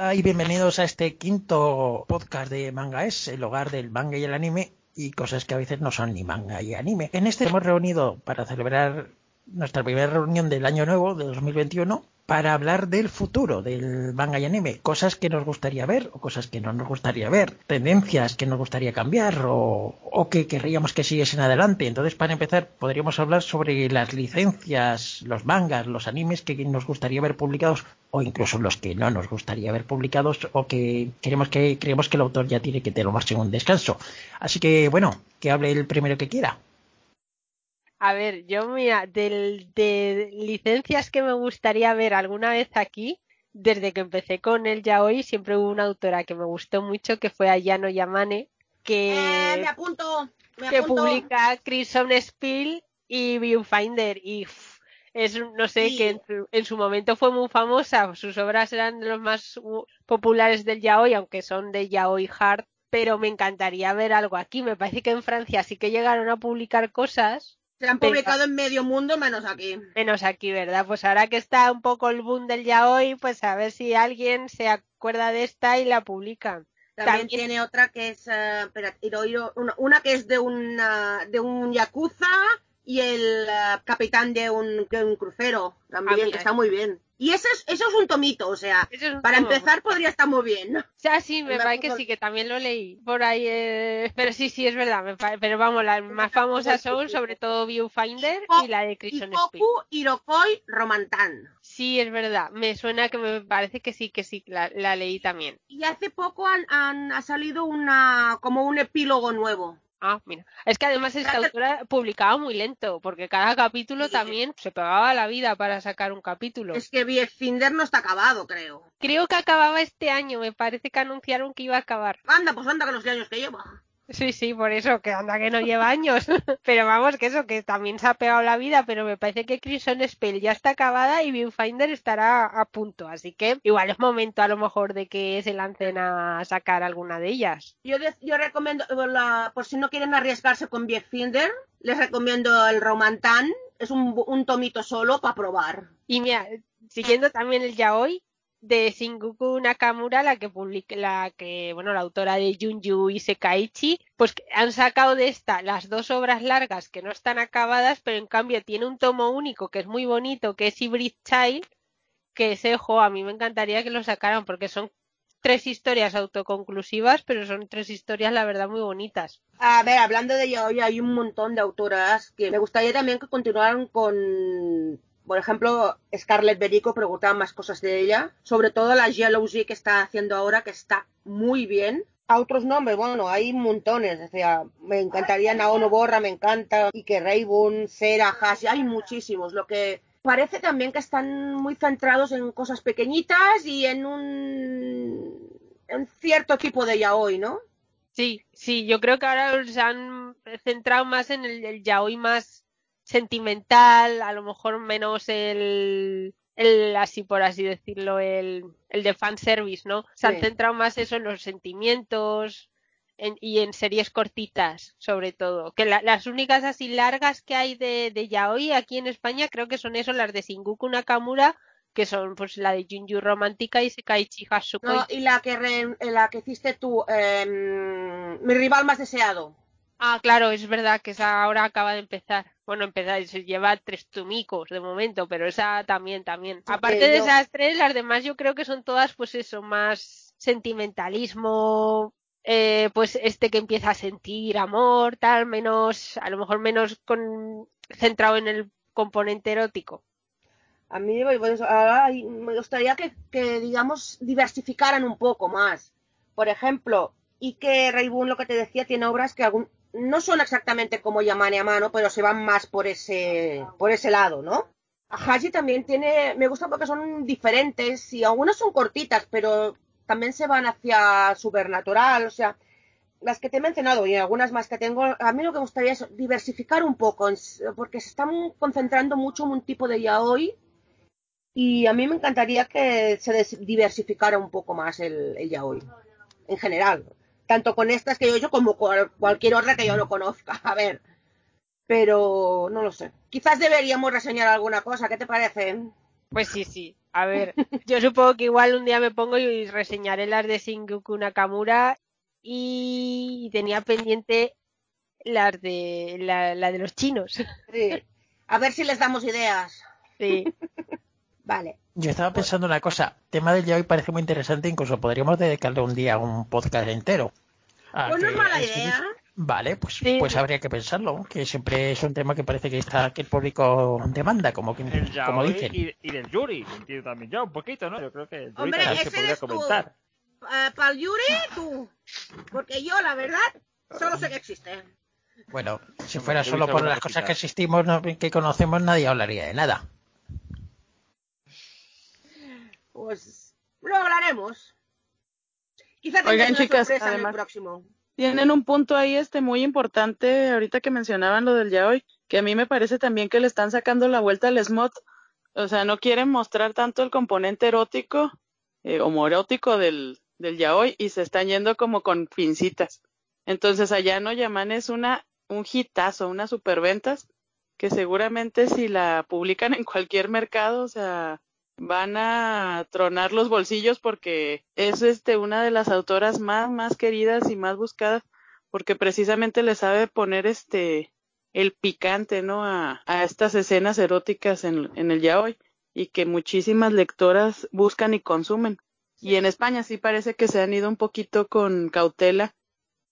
Hola y bienvenidos a este quinto podcast de Manga Es, el hogar del manga y el anime y cosas que a veces no son ni manga y anime. En este hemos reunido para celebrar nuestra primera reunión del año nuevo de 2021 para hablar del futuro del manga y anime, cosas que nos gustaría ver o cosas que no nos gustaría ver, tendencias que nos gustaría cambiar o, que querríamos que siguiesen adelante. Entonces, para empezar, podríamos hablar sobre las licencias, los mangas, los animes que nos gustaría ver publicados o incluso los que no nos gustaría ver publicados o que queremos que creemos que el autor ya tiene que tomarse un descanso. Así que, bueno, que hable el primero que quiera. A ver, yo mira, de licencias que me gustaría ver alguna vez aquí, desde que empecé con el yaoi, siempre hubo una autora que me gustó mucho, que fue Ayano Yamane, que, eh, me apunto, que publica Crimson Spill y Viewfinder. Y es, no sé, que en su, momento fue muy famosa, sus obras eran de los más populares del yaoi, aunque son de yaoi hard, pero me encantaría ver algo aquí. Me parece que en Francia sí que llegaron a publicar cosas se han publicado en medio mundo menos aquí. Menos aquí, ¿verdad? Pues ahora que está un poco el boom del ya hoy, pues a ver si alguien se acuerda de esta y la publica. También, tiene otra que es, uh, espera, una, que es de, una, de un yakuza y el uh, capitán de un, de un crucero, también, que está muy bien. Y eso es, eso es un tomito, o sea, para empezar podría estar muy bien. O sea, sí, me parece que sí, que también lo leí por ahí. Eh... Pero sí, sí, es verdad. Me Pero vamos, las más famosas son sobre todo Viewfinder y la de Christian Spock. Irokoi, Romantan. Sí, es verdad. Me suena que me parece que sí, que sí, la, la leí también. Y hace poco han, han, ha salido una como un epílogo nuevo. Ah, mira. Es que además esta autora publicaba muy lento, porque cada capítulo también se pegaba la vida para sacar un capítulo. Es que Finder no está acabado, creo. Creo que acababa este año, me parece que anunciaron que iba a acabar. Anda, pues anda con los años que lleva. Sí, sí, por eso, que anda que no lleva años. pero vamos, que eso, que también se ha pegado la vida, pero me parece que Crimson Spell ya está acabada y Viewfinder estará a punto. Así que igual es momento a lo mejor de que se lancen a sacar alguna de ellas. Yo, yo recomiendo, por si no quieren arriesgarse con Viewfinder, les recomiendo el Romantan. Es un, un tomito solo para probar. Y mira, siguiendo también el yaoi, de Shinguku Nakamura, la que publica, la que, bueno, la autora de Junju y Sekaichi, pues han sacado de esta las dos obras largas que no están acabadas, pero en cambio tiene un tomo único que es muy bonito, que es Hybrid Child, que ese, ojo, a mí me encantaría que lo sacaran porque son tres historias autoconclusivas, pero son tres historias, la verdad, muy bonitas. A ver, hablando de hoy hay un montón de autoras que me gustaría también que continuaran con por ejemplo, Scarlett Berico preguntaba más cosas de ella, sobre todo la Z que está haciendo ahora, que está muy bien. A otros nombres, bueno, hay montones, o sea, me encantaría Naono Borra, me encanta, Ike Raybun, Sera, Hash, hay muchísimos, lo que parece también que están muy centrados en cosas pequeñitas y en un cierto tipo de yaoi, ¿no? Sí, sí, yo creo que ahora se han centrado más en el, el yaoi más sentimental, a lo mejor menos el, el así por así decirlo, el, el de fanservice, ¿no? Se han centrado más eso en los sentimientos y en series cortitas, sobre todo. Que las únicas así largas que hay de, de yaoi aquí en España creo que son eso, las de Shinguku Nakamura, que son pues la de Junju Romántica y Sekaichi Hasuko. No, y la que, la que hiciste tú, em, mi rival más deseado. Ah, claro, es verdad que esa ahora acaba de empezar. Bueno, empezar, se lleva tres tumicos de momento, pero esa también, también. Aparte de esas tres, las demás yo creo que son todas, pues eso, más sentimentalismo, eh, pues este que empieza a sentir amor, tal, menos, a lo mejor menos con, centrado en el componente erótico. A mí pues, me gustaría que, que, digamos, diversificaran un poco más. Por ejemplo, y que Raybun, lo que te decía, tiene obras que algún, no son exactamente como Yamane a mano, pero se van más por ese, por ese lado, ¿no? Haji también tiene, me gusta porque son diferentes y algunas son cortitas, pero también se van hacia supernatural, o sea, las que te he mencionado y algunas más que tengo, a mí lo que me gustaría es diversificar un poco, porque se están concentrando mucho en un tipo de yaoi y a mí me encantaría que se diversificara un poco más el, el yaoi, en general tanto con estas que yo he hecho como con cualquier otra que yo no conozca. A ver, pero no lo sé. Quizás deberíamos reseñar alguna cosa, ¿qué te parece? Pues sí, sí. A ver, yo supongo que igual un día me pongo y reseñaré las de Shingoku Nakamura y tenía pendiente las de la, la de los chinos. Sí. A ver si les damos ideas. Sí. Vale. Yo estaba pensando una cosa, tema del hoy parece muy interesante, incluso podríamos dedicarle un día a un podcast entero. A Pues no es mala idea. Vale, pues, Sí. pues habría que pensarlo, que siempre es un tema que parece que está que el público demanda, como que, El como dicen. y, y del Yuri, entiendo también yo, un poquito, ¿no? Yo creo que el Yuri Hombre, también se ese podría eres tú. comentar. para el Yuri, tú. Porque yo, la verdad, solo sé que existe. Bueno, si fuera solo por las cosas que existimos, no- que conocemos, nadie hablaría de nada. Pues lo hablaremos. Quizá Oigan, chicas, sorpresa en el además- próximo. Tienen un punto ahí este muy importante ahorita que mencionaban lo del yaoi, que a mí me parece también que le están sacando la vuelta al smut. O sea, no quieren mostrar tanto el componente erótico, eh, homoerótico del, del yaoi y se están yendo como con pincitas. Entonces allá no Yaman es una, un hitazo, una superventas, que seguramente si la publican en cualquier mercado, o sea, van a tronar los bolsillos porque es este una de las autoras más más queridas y más buscadas porque precisamente le sabe poner este el picante no a, a estas escenas eróticas en, en el yaoi y que muchísimas lectoras buscan y consumen. Y en España sí parece que se han ido un poquito con cautela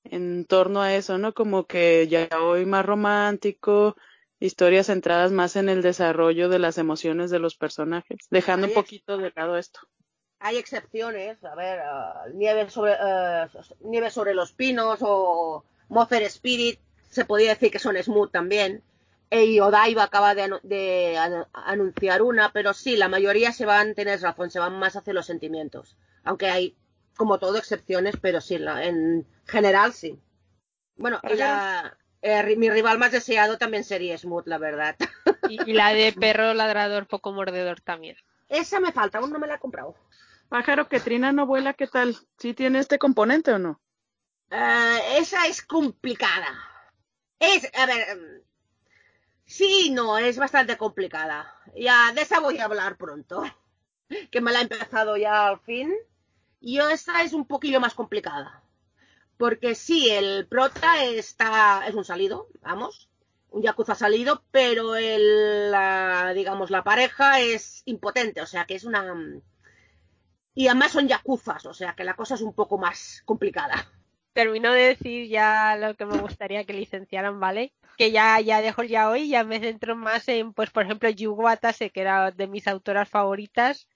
en torno a eso no como que yaoi más romántico historias centradas más en el desarrollo de las emociones de los personajes, dejando un poquito de lado esto. Hay excepciones, a ver, ah, nieve, sobre, ah, nieve sobre los pinos o Mother Spirit, se podría decir que son smooth también. Y Odaiba acaba de, anu- de anu- anunciar una, pero sí, la mayoría se van, tienes razón, se van más hacia los sentimientos. Aunque hay, como todo, excepciones, pero sí, la- en general sí. Bueno, y la- eh, mi rival más deseado también sería Smooth, la verdad. Y, y la de perro ladrador poco mordedor también. Esa me falta, aún no me la he comprado. Pájaro que trina no vuela, ¿qué tal? ¿Sí tiene este componente o no? Eh, esa es complicada. Es, a ver, em, sí, no, es bastante complicada. Ya, de esa voy a hablar pronto. Que me la he empezado ya al fin. Y esta es un poquillo más complicada. Porque sí, el prota está, es un salido, vamos. Un yakuza salido, pero el, la, digamos, la pareja es impotente, o sea que es una... Y además son yakuzas, o sea que la cosa es un poco más complicada. Termino de decir ya lo que me gustaría que licenciaran, ¿vale? Que ya, ya dejo ya hoy, ya me centro más en, pues, por ejemplo, Yugo Watase, que era de mis autoras favoritas.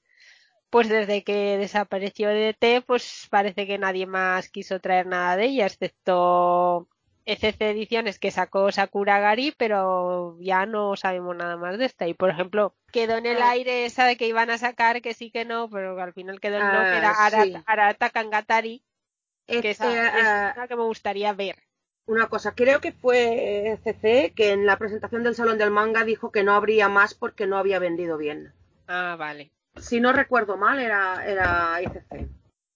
Pues desde que desapareció DT, pues parece que nadie más quiso traer nada de ella, excepto ECC Ediciones que sacó Sakura Gari, pero ya no sabemos nada más de esta. Y por ejemplo, quedó en el Ah. aire esa de que iban a sacar, que sí que no, pero al final quedó en no, Ah, que era sí. Arata Kangatari, que esa eh, es ah, una que me gustaría ver. una cosa, creo que fue CC que en la presentación del Salón del Manga dijo que no habría más porque no había vendido bien. Ah, vale. Si no recuerdo mal, era, era ICC.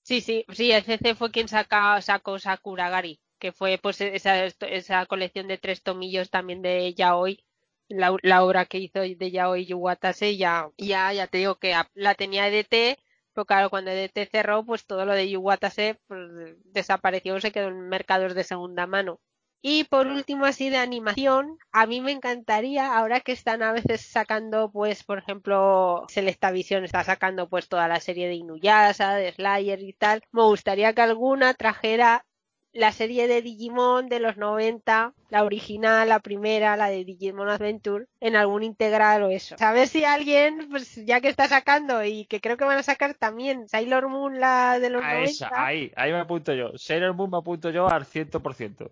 Sí, sí, sí, el CC fue quien saca, sacó Sakuragari, que fue pues esa, esa colección de tres tomillos también de Yaoi, la, la obra que hizo de Yaoi Yuwatase, ya, ya, ya te digo que la tenía EDT, pero claro, cuando EDT cerró, pues todo lo de Yuwatase pues, desapareció, se quedó en mercados de segunda mano. Y por último, así de animación, a mí me encantaría, ahora que están a veces sacando, pues, por ejemplo, Selectavision está sacando pues toda la serie de Inuyasha, de Slayer y tal, me gustaría que alguna trajera la serie de Digimon de los 90, la original, la primera, la de Digimon Adventure, en algún integral o eso. A ver si alguien, pues ya que está sacando y que creo que van a sacar también Sailor Moon, la de los A 90, esa, ahí, ahí me apunto yo. Sailor Moon me apunto yo al 100%.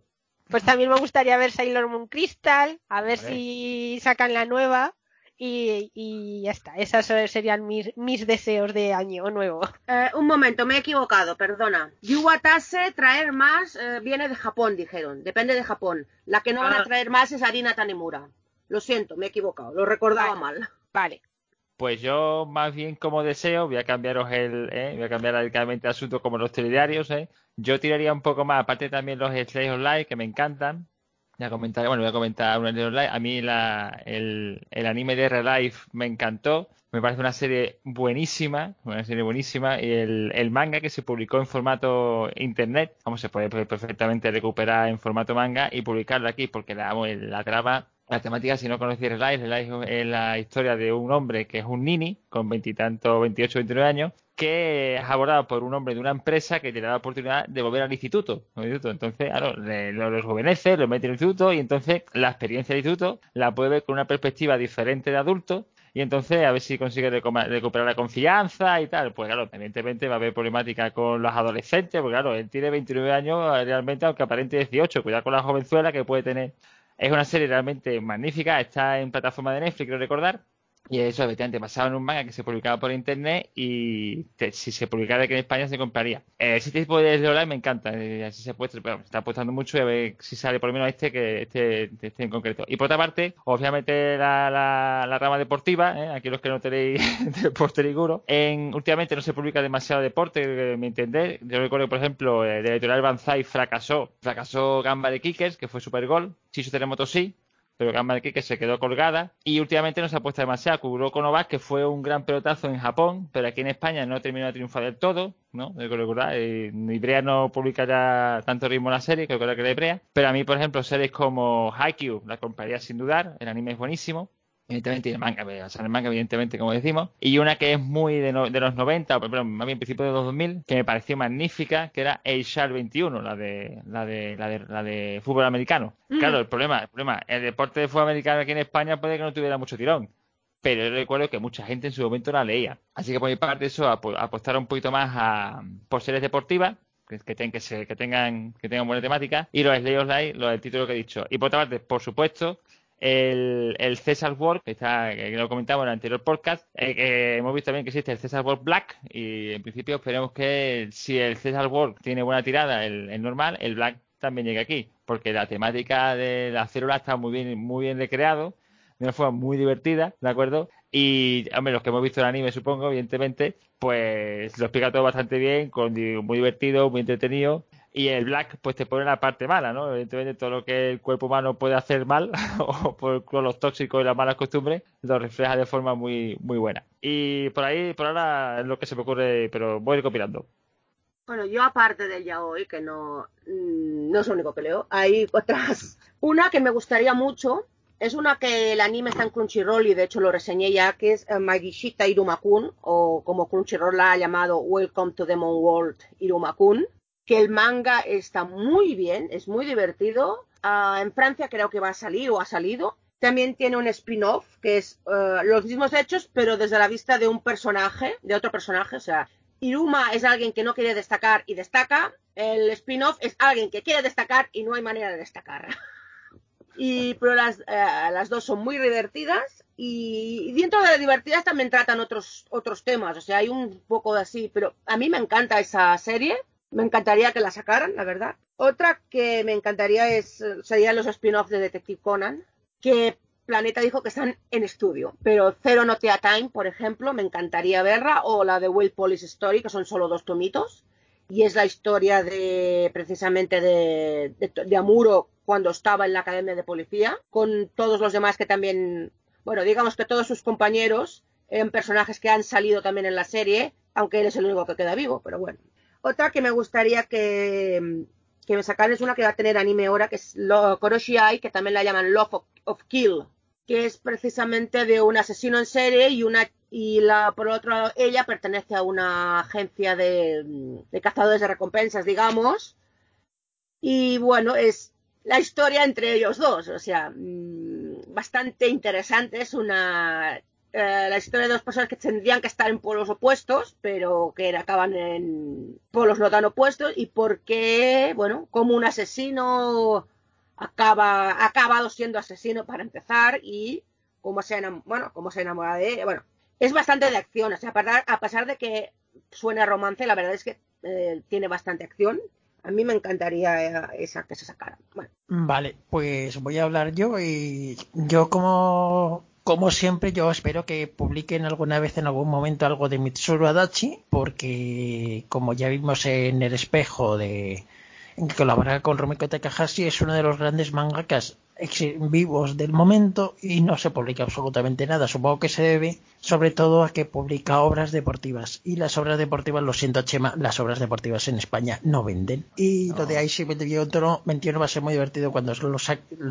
Pues también me gustaría ver Sailor Moon Crystal, a ver Vale. si sacan la nueva y, y ya está. Esos serían mis, mis deseos de año nuevo. Eh, un momento, me he equivocado, perdona. Yuwatase traer más eh, viene de Japón, dijeron. Depende de Japón. La que no van Ah. a traer más es Arina Tanemura. Lo siento, me he equivocado. Lo recordaba Vale. mal. Vale. Pues yo, más bien como deseo, voy a cambiaros el, ¿eh? voy a cambiar radicalmente el asunto como los telediarios, ¿eh? Yo tiraría un poco más, aparte también los Slays Online, que me encantan, Ya comentaré, bueno, voy a comentar un live. A mí la, el, el anime de Relife me encantó. Me parece una serie buenísima, una serie buenísima. Y el, el manga que se publicó en formato internet, vamos, se puede perfectamente recuperar en formato manga y publicarlo aquí, porque la, la la temática, si no conocéis Relife, Relife es la historia de un hombre que es un nini, con veintitantos, 28, 29 años, que es abordado por un hombre de una empresa que tiene la oportunidad de volver al instituto. Entonces, claro, lo rejuvenece, lo mete en el instituto y entonces la experiencia del instituto la puede ver con una perspectiva diferente de adulto y entonces a ver si consigue recuperar la confianza y tal. Pues claro, evidentemente va a haber problemática con los adolescentes, porque claro, él tiene 29 años realmente, aunque aparente 18. Cuidado con la jovenzuela que puede tener. Es una serie realmente magnífica, está en plataforma de Netflix, quiero recordar. Y eso, efectivamente, basado en un manga que se publicaba por internet y si se publicara aquí en España se compraría. Eh, este tipo de online me encanta, eh, así se está apostando mucho y a ver si sale por lo menos este que este, este en concreto. Y por otra parte, obviamente la, la, rama deportiva, eh, aquí los que no tenéis deporte ninguno, en, últimamente no se publica demasiado deporte, me entender. Yo recuerdo, por ejemplo, de editorial Banzai fracasó, fracasó Gamba de Kickers, que fue super gol, Chiso Terremoto sí, pero Gamba de que se quedó colgada y últimamente no se ha puesto demasiado. Kuroko que fue un gran pelotazo en Japón, pero aquí en España no terminó de triunfar del todo, ¿no? Recordar, eh, Ibrea no publica ya tanto ritmo en la serie, creo que era que Ibrea, pero a mí, por ejemplo, series como Haikyuu la compraría sin dudar, el anime es buenísimo, evidentemente tiene manga, o el manga evidentemente como decimos, y una que es muy de, de los 90, pero más bien principio de los 2000, que me pareció magnífica, que era A 21, la de la de la de, la de fútbol americano. Mm. Claro, el problema, el problema, el deporte de fútbol americano aquí en España puede que no tuviera mucho tirón. Pero yo recuerdo que mucha gente en su momento la leía. Así que por mi parte eso apostar un poquito más a por series deportivas que, que, que, que, tengan que tengan buena temática y los Slay Live, los del título que he dicho. Y por otra parte, por supuesto, el, el César World, que, está, que lo comentamos en el anterior podcast, eh, hemos visto también que existe el César World Black y en principio esperemos que si el César World tiene buena tirada, el, normal, el Black también llegue aquí, porque la temática de la célula está muy bien, muy bien recreado, de una forma muy divertida, ¿de acuerdo? Y, los que hemos visto el anime, supongo, evidentemente, pues lo explica todo bastante bien, con, muy divertido, muy entretenido y el black pues te pone la parte mala, ¿no? Evidentemente todo lo que el cuerpo humano puede hacer mal o por, los tóxicos y las malas costumbres lo refleja de forma muy muy buena. Y por ahí, por ahora es lo que se me ocurre, pero voy recopilando. Bueno, yo aparte del yaoi, que no, mm, no es lo único que leo, hay otras. Una que me gustaría mucho, es una que el anime está en Crunchyroll y de hecho lo reseñé ya, que es eh, Magishita Irumakun, o como Crunchyroll la ha llamado Welcome to Demon World Irumakun que el manga está muy bien, es muy divertido. Ah, en Francia creo que va a salir o ha salido. También tiene un spin-off que es eh, los mismos hechos, pero desde la vista de un personaje, de otro personaje. O sea, Iruma es alguien que no quiere destacar y destaca. El spin-off es alguien que quiere destacar y no hay manera de destacar. y pero las, eh, las dos son muy divertidas y, dentro de divertidas también tratan otros otros temas. O sea, hay un poco de así, pero a mí me encanta esa serie me encantaría que la sacaran, la verdad. Otra que me encantaría es serían los spin-offs de Detective Conan, que Planeta dijo que están en estudio, pero Zero Notea Time, por ejemplo, me encantaría verla, o la de Will Police Story, que son solo dos tomitos, y es la historia de precisamente de, de, Amuro cuando estaba en la academia de policía, con todos los demás que también, bueno, digamos que todos sus compañeros eran personajes que han salido también en la serie, aunque él es el único que queda vivo, pero bueno. Otra que me gustaría que, que me sacaran es una que va a tener anime ahora, que es lo, Koroshi que también la llaman Love of, Kill, que es precisamente de un asesino en serie y una y la por otro lado ella pertenece a una agencia de, de cazadores de recompensas, digamos. Y bueno, es la historia entre ellos dos, o sea, mm, bastante interesante. Es una eh, la historia de dos personas que tendrían que estar en polos opuestos, pero que acaban en polos no tan opuestos, y por qué, bueno, como un asesino acaba, ha acabado siendo asesino para empezar, y cómo se, enamora, bueno, cómo se enamora de Bueno, es bastante de acción, o sea, a pesar de que suene romance, la verdad es que eh, tiene bastante acción. A mí me encantaría eh, esa que se sacara. Vale, pues voy a hablar yo y yo como como siempre, yo espero que publiquen alguna vez en algún momento algo de Mitsuru Adachi, porque como ya vimos en el espejo de en que colabora con Rumiko Takahashi, es uno de los grandes mangakas vivos del momento y no se publica absolutamente nada. Supongo que se debe sobre todo a que publica obras deportivas y las obras deportivas, lo siento Chema, las obras deportivas en España no venden. Y lo de Aishi 21, 21 va a ser muy divertido cuando lo,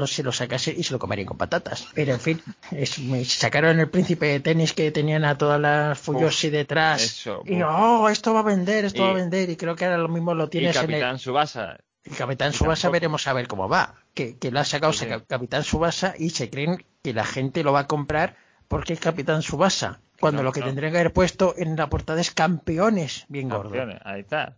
se lo sacase y se lo comerían con patatas. Pero en fin, es, me sacaron el príncipe de tenis que tenían a todas las Fuyoshi detrás. y oh, esto va a vender, esto va a vender y creo que ahora lo mismo lo tienes y Capitán en el... Subasa el Capitán Subasa veremos a ver cómo va. Que, que lo ha sacado Capitán Subasa y se creen que la gente lo va a comprar porque es Capitán Subasa. Cuando lo que tendría que haber puesto en la portada es campeones, bien gordo. Ahí está.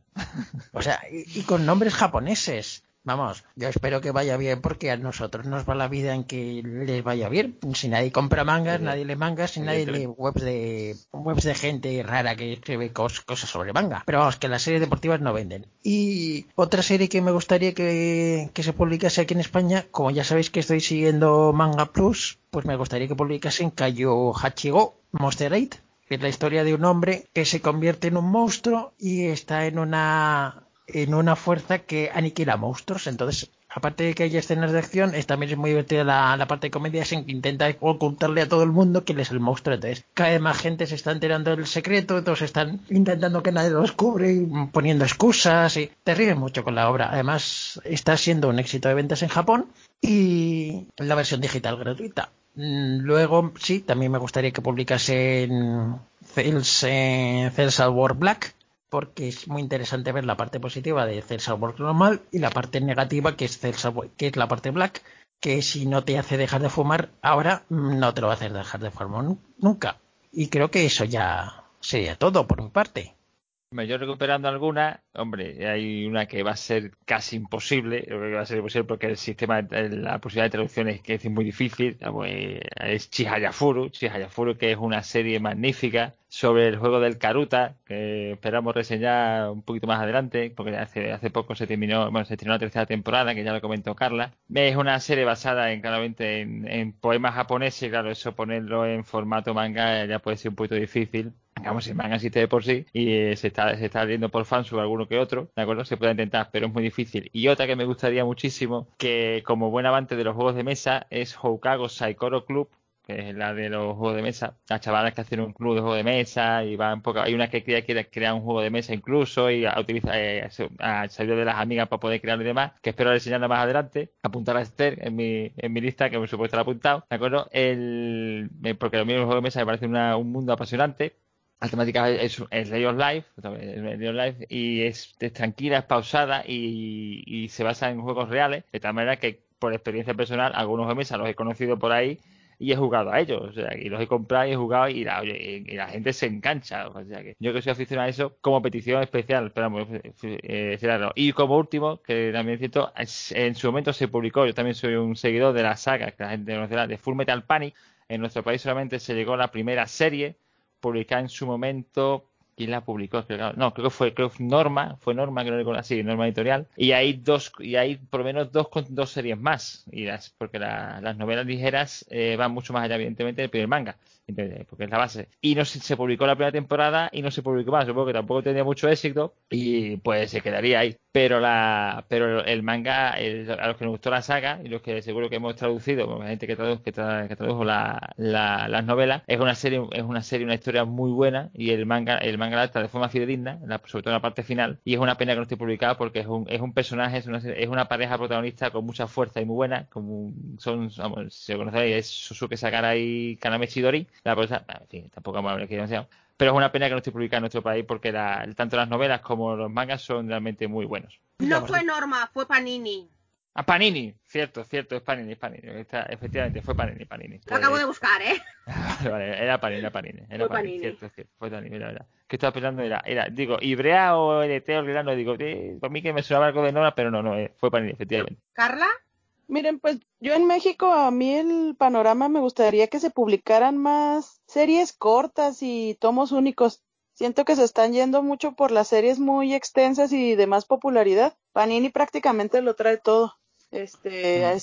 o sea, y, con nombres japoneses. Vamos, yo espero que vaya bien porque a nosotros nos va la vida en que les vaya bien. Si nadie compra mangas, nadie lee mangas, si nadie lee webs de webs de gente rara que escribe cosas sobre manga. Pero vamos, que las series deportivas no venden. Y otra serie que me gustaría que, que se publicase aquí en España, como ya sabéis que estoy siguiendo Manga Plus, pues me gustaría que publicasen Kayo Hachigo Monster 8, que es la historia de un hombre que se convierte en un monstruo y está en una en una fuerza que aniquila monstruos. Entonces, aparte de que hay escenas de acción, también es muy divertida la, parte de comedia, en que intenta ocultarle a todo el mundo que él es el monstruo. Entonces, cada vez más gente se está enterando del secreto, todos están intentando que nadie lo descubre poniendo excusas y te ríes mucho con la obra. Además, está siendo un éxito de ventas en Japón y la versión digital gratuita. Mm, luego, sí, también me gustaría que publicase en Cells, eh, War Black, porque es muy interesante ver la parte positiva de Celsa Work normal y la parte negativa que es Celsa, que es la parte black, que si no te hace dejar de fumar ahora, no te lo va a hacer dejar de fumar nunca. Y creo que eso ya sería todo por mi parte. Yo recuperando alguna, hombre, hay una que va a ser casi imposible, que va a ser imposible porque el sistema, la posibilidad de traducción es que es muy difícil, es Chihayafuru, Chihayafuru que es una serie magnífica sobre el juego del Karuta, que esperamos reseñar un poquito más adelante, porque hace, hace poco se terminó, bueno, se terminó la tercera temporada, que ya lo comentó Carla. Es una serie basada en, claramente, en, poemas japoneses, claro, eso ponerlo en formato manga ya puede ser un poquito difícil, digamos, el manga existe de por sí y eh, se está, se está viendo por alguno que otro, ¿de acuerdo? Se puede intentar, pero es muy difícil. Y otra que me gustaría muchísimo, que como buen avante de los juegos de mesa, es Houkago Saikoro Club, que es la de los juegos de mesa. Las chavalas que hacen un club de juego de mesa y van poco. Hay una que quiere crear un juego de mesa incluso y a, utiliza, eh, a salir de las amigas para poder crearlo y demás, que espero enseñarla más adelante. Apuntar a Esther en mi, en mi lista, que por supuesto la apuntado. ¿De acuerdo? El, porque lo mío el juego de mesa me parece un mundo apasionante la temática es, es of Life, y es, tranquila, es pausada y, se basa en juegos reales, de tal manera que por experiencia personal algunos de mesa los he conocido por ahí y he jugado a ellos, o sea, y los he comprado y he jugado y la, la gente se engancha, o sea, que yo que soy aficionado a eso como petición especial, pero eh, y como último, que también es cierto, en su momento se publicó, yo también soy un seguidor de la saga, que la gente conocerá, de Full Metal Panic, en nuestro país solamente se llegó la primera serie, publicada en su momento. ¿Quién la publicó? No, creo que fue, creo Norma, fue Norma, que no recuerdo así, Norma Editorial. Y hay dos, y hay por lo menos dos, dos series más. Y las, porque las novelas ligeras eh, van mucho más allá, evidentemente, del primer manga porque es la base. Y no se, se, publicó la primera temporada y no se publicó más. Supongo que tampoco tenía mucho éxito y pues se quedaría ahí. Pero la pero el manga, a los que nos gustó la saga y los que seguro que hemos traducido, la gente que tradujo, que, la, las novelas, es una serie, es una serie, una historia muy buena y el manga, el manga está de forma fidedigna, sobre todo en la parte final. Y es una pena que no esté publicada porque es un, es un personaje, es una, es una pareja protagonista con mucha fuerza y muy buena, como son, lo conocéis, es Susuke Sakara y Kaname Chidori la cosa, en fin, tampoco vamos a hablar aquí demasiado. Pero es una pena que no esté publicada en nuestro país porque la, tanto las novelas como los mangas son realmente muy buenos. No fue Norma, fue Panini. Ah, Panini, cierto, cierto, es Panini, es Panini. efectivamente, fue Panini, Panini. Lo acabo de buscar, ¿eh? vale, era Panini, era Panini. Era fue Panini, cierto, cierto, fue Panini, la verdad. ¿Qué estaba pensando? Era, era digo, Ibrea o LT o Grano, digo, eh, para mí que me sonaba algo de Norma, pero no, no, eh, fue Panini, efectivamente. ¿Carla? Miren, pues yo en México a mí el panorama me gustaría que se publicaran más series cortas y tomos únicos. Siento que se están yendo mucho por las series muy extensas y de más popularidad. Panini prácticamente lo trae todo. Este, a,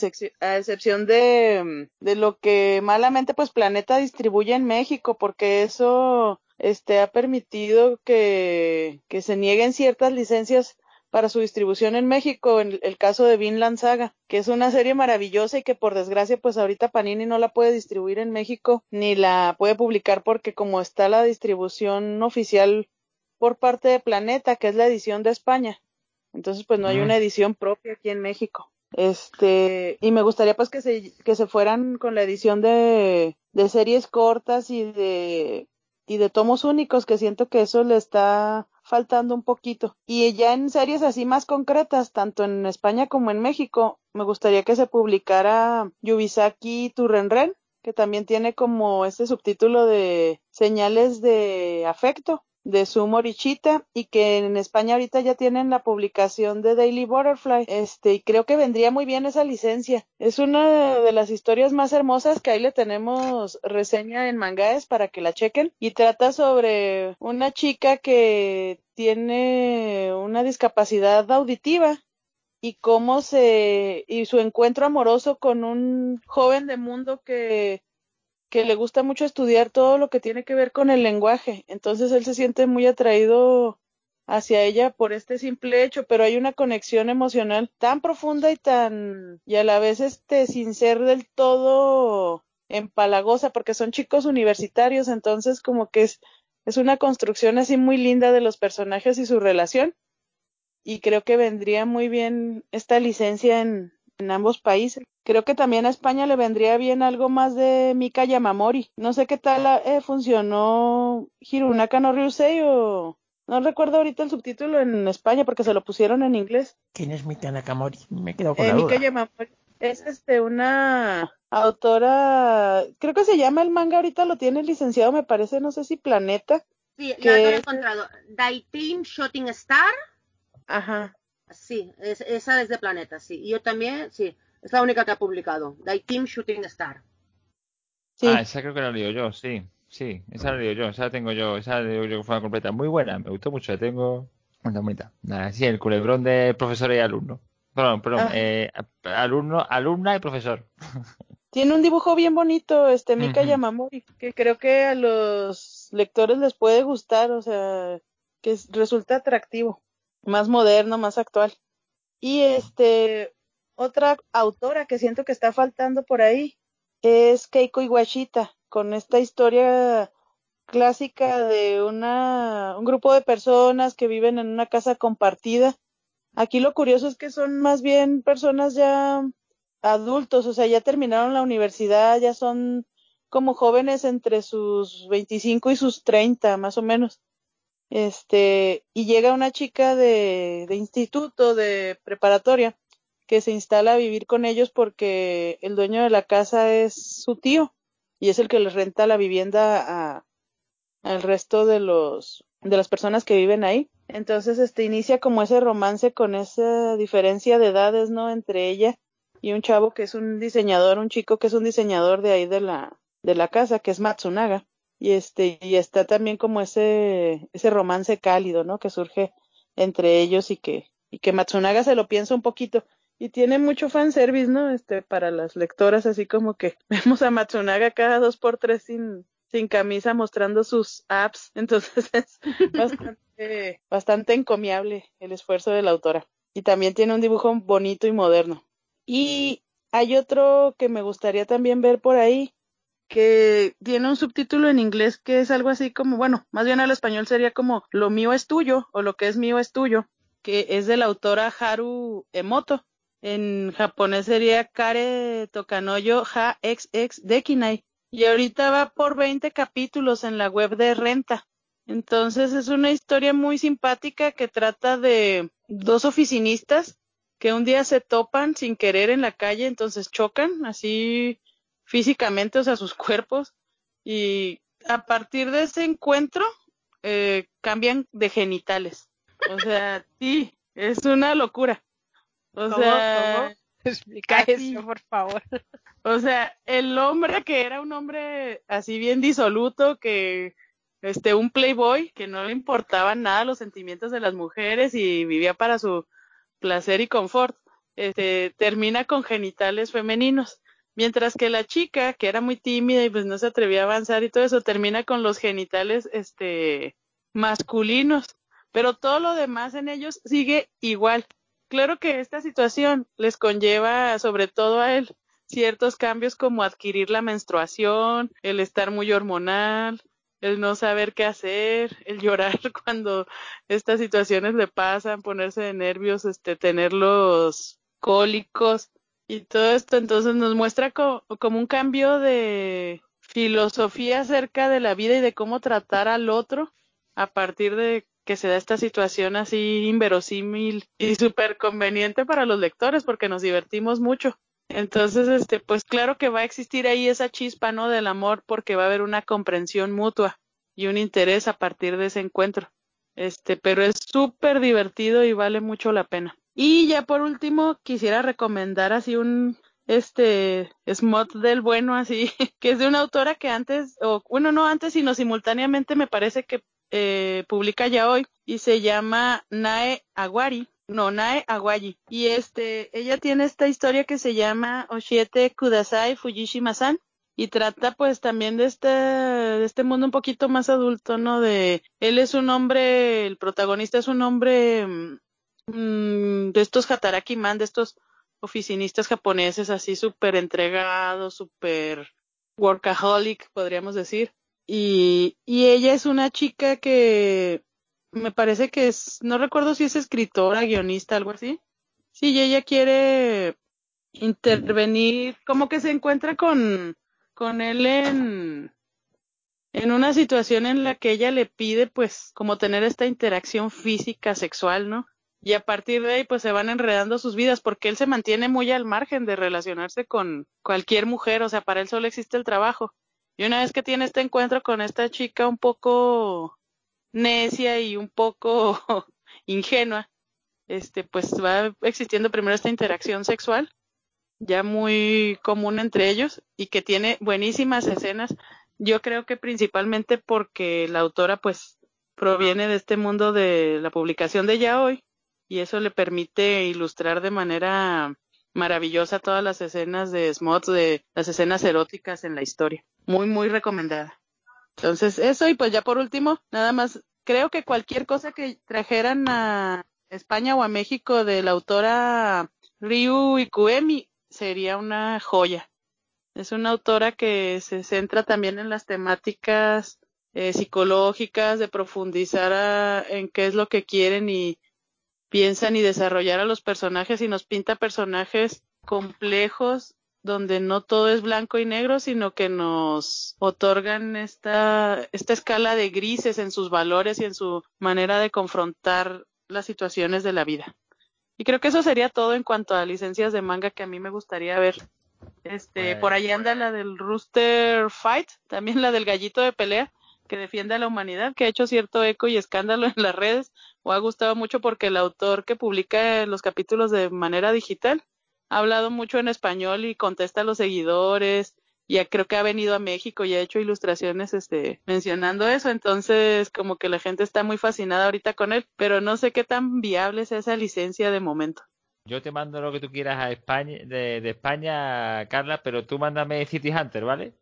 excepción de, de lo que malamente pues Planeta distribuye en México, porque eso este ha permitido que, que se nieguen ciertas licencias para su distribución en México, en el caso de Vinland Saga, que es una serie maravillosa y que por desgracia pues ahorita Panini no la puede distribuir en México ni la puede publicar porque como está la distribución oficial por parte de Planeta, que es la edición de España, entonces pues no hay Mm. una edición propia aquí en México. Este, y me gustaría pues que se, que se fueran con la edición de, de series cortas y de, y de tomos únicos, que siento que eso le está faltando un poquito. Y ya en series así más concretas, tanto en España como en México, me gustaría que se publicara Yubisaki Turrenren, que también tiene como este subtítulo de señales de afecto de su Morichita y que en España ahorita ya tienen la publicación de Daily Butterfly. Este, y creo que vendría muy bien esa licencia. Es una de las historias más hermosas que ahí le tenemos reseña en Mangaes para que la chequen y trata sobre una chica que tiene una discapacidad auditiva y cómo se y su encuentro amoroso con un joven de mundo que que le gusta mucho estudiar todo lo que tiene que ver con el lenguaje. Entonces él se siente muy atraído hacia ella por este simple hecho, pero hay una conexión emocional tan profunda y tan y a la vez este sin ser del todo empalagosa porque son chicos universitarios, entonces como que es es una construcción así muy linda de los personajes y su relación y creo que vendría muy bien esta licencia en, en ambos países. Creo que también a España le vendría bien algo más de Mika Yamamori. No sé qué tal eh, funcionó Hirunaka no Ryusei o... No recuerdo ahorita el subtítulo en España porque se lo pusieron en inglés. ¿Quién es Mika Nakamori? Me he quedado con Eh, la Mika duda. Yamamori es este una autora, creo que se llama el manga ahorita lo tiene licenciado, me parece, no sé si Planeta. Sí, que- ya lo he encontrado. Daitin Shooting Star. Ajá. Sí, es- esa es de Planeta, sí. Y yo también, sí. Es la única que ha publicado. Daitin Shooting Star. Sí. Ah, esa creo que la leo yo, sí. Sí, esa la leo yo, esa la tengo yo, esa la leo yo forma completa. Muy buena, me gustó mucho, la tengo muy bonita. Nada, sí, el culebrón de profesor y alumno. Perdón, perdón, Ah. eh, alumno, alumna y profesor. Tiene un dibujo bien bonito, este Mika Ujú. Yamamori, que creo que a los lectores les puede gustar, o sea, que es- resulta atractivo, más moderno, más actual. Y este, otra autora que siento que está faltando por ahí es Keiko Iwashita, con esta historia clásica de una, un grupo de personas que viven en una casa compartida. Aquí lo curioso es que son más bien personas ya adultos, o sea, ya terminaron la universidad, ya son como jóvenes entre sus 25 y sus 30, más o menos. Este, y llega una chica de, de instituto, de preparatoria, que se instala a vivir con ellos porque el dueño de la casa es su tío y es el que les renta la vivienda a, al resto de los de las personas que viven ahí. Entonces, este inicia como ese romance con esa diferencia de edades, ¿no? Entre ella y un chavo que es un diseñador, un chico que es un diseñador de ahí de la de la casa, que es Matsunaga. Y este y está también como ese ese romance cálido, ¿no? Que surge entre ellos y que y que Matsunaga se lo piensa un poquito y tiene mucho fanservice, ¿no? Este para las lectoras así como que vemos a Matsunaga cada dos por tres sin sin camisa mostrando sus apps, entonces es bastante, bastante encomiable el esfuerzo de la autora. Y también tiene un dibujo bonito y moderno. Y hay otro que me gustaría también ver por ahí, que tiene un subtítulo en inglés que es algo así como, bueno, más bien al español sería como Lo mío es tuyo o Lo que es mío es tuyo, que es de la autora Haru Emoto. En japonés sería Kare Tokanoyo Ha XX Dekinai. Y ahorita va por 20 capítulos en la web de Renta. Entonces es una historia muy simpática que trata de dos oficinistas que un día se topan sin querer en la calle, entonces chocan así físicamente, o sea, sus cuerpos, y a partir de ese encuentro eh, cambian de genitales. O sea, sí, es una locura. O ¿Cómo? sea, ¿Cómo? Explica así. eso, por favor. o sea, el hombre que era un hombre así bien disoluto, que este un playboy que no le importaban nada los sentimientos de las mujeres y vivía para su placer y confort, este termina con genitales femeninos, mientras que la chica que era muy tímida y pues no se atrevía a avanzar y todo eso termina con los genitales este masculinos. pero todo lo demás en ellos sigue igual. Claro que esta situación les conlleva, sobre todo a él, ciertos cambios como adquirir la menstruación, el estar muy hormonal, el no saber qué hacer, el llorar cuando estas situaciones le pasan, ponerse de nervios, este, tener los cólicos y todo esto. Entonces nos muestra como un cambio de filosofía acerca de la vida y de cómo tratar al otro a partir de que se da esta situación así inverosímil y súper conveniente para los lectores porque nos divertimos mucho. Entonces, este, pues claro que va a existir ahí esa chispa, ¿no? Del amor porque va a haber una comprensión mutua y un interés a partir de ese encuentro. Este, pero es súper divertido y vale mucho la pena. Y ya por último, quisiera recomendar así un, este, smot del bueno así, que es de una autora que antes, o bueno, no antes, sino simultáneamente me parece que eh, publica ya hoy y se llama Nae Aguari no, Nae Aguayi. Y este, ella tiene esta historia que se llama Oshiete Kudasai Fujishima-san y trata pues también de este, de este mundo un poquito más adulto, ¿no? De, él es un hombre, el protagonista es un hombre mmm, de estos Hataraki Man, de estos oficinistas japoneses así súper entregados, súper workaholic, podríamos decir. Y, y ella es una chica que me parece que es, no recuerdo si es escritora, guionista, algo así. Sí, ella quiere intervenir, como que se encuentra con, con él en, en una situación en la que ella le pide, pues, como tener esta interacción física, sexual, ¿no? Y a partir de ahí, pues, se van enredando sus vidas, porque él se mantiene muy al margen de relacionarse con cualquier mujer, o sea, para él solo existe el trabajo. Y una vez que tiene este encuentro con esta chica un poco necia y un poco ingenua, este, pues va existiendo primero esta interacción sexual, ya muy común entre ellos, y que tiene buenísimas escenas. Yo creo que principalmente porque la autora, pues, proviene de este mundo de la publicación de ya hoy, y eso le permite ilustrar de manera maravillosa todas las escenas de Smots, de las escenas eróticas en la historia. Muy, muy recomendada. Entonces, eso y pues ya por último, nada más, creo que cualquier cosa que trajeran a España o a México de la autora Ryu Ikuemi sería una joya. Es una autora que se centra también en las temáticas eh, psicológicas, de profundizar en qué es lo que quieren y piensan y desarrollar a los personajes y nos pinta personajes complejos donde no todo es blanco y negro, sino que nos otorgan esta, esta escala de grises en sus valores y en su manera de confrontar las situaciones de la vida. Y creo que eso sería todo en cuanto a licencias de manga que a mí me gustaría ver. Este, por ahí anda la del Rooster Fight, también la del gallito de pelea, que defiende a la humanidad, que ha hecho cierto eco y escándalo en las redes, o ha gustado mucho porque el autor que publica los capítulos de manera digital ha hablado mucho en español y contesta a los seguidores. Ya creo que ha venido a México y ha hecho ilustraciones este, mencionando eso. Entonces, como que la gente está muy fascinada ahorita con él, pero no sé qué tan viable es esa licencia de momento. Yo te mando lo que tú quieras a España, de, España, Carla, pero tú mándame City Hunter, ¿vale?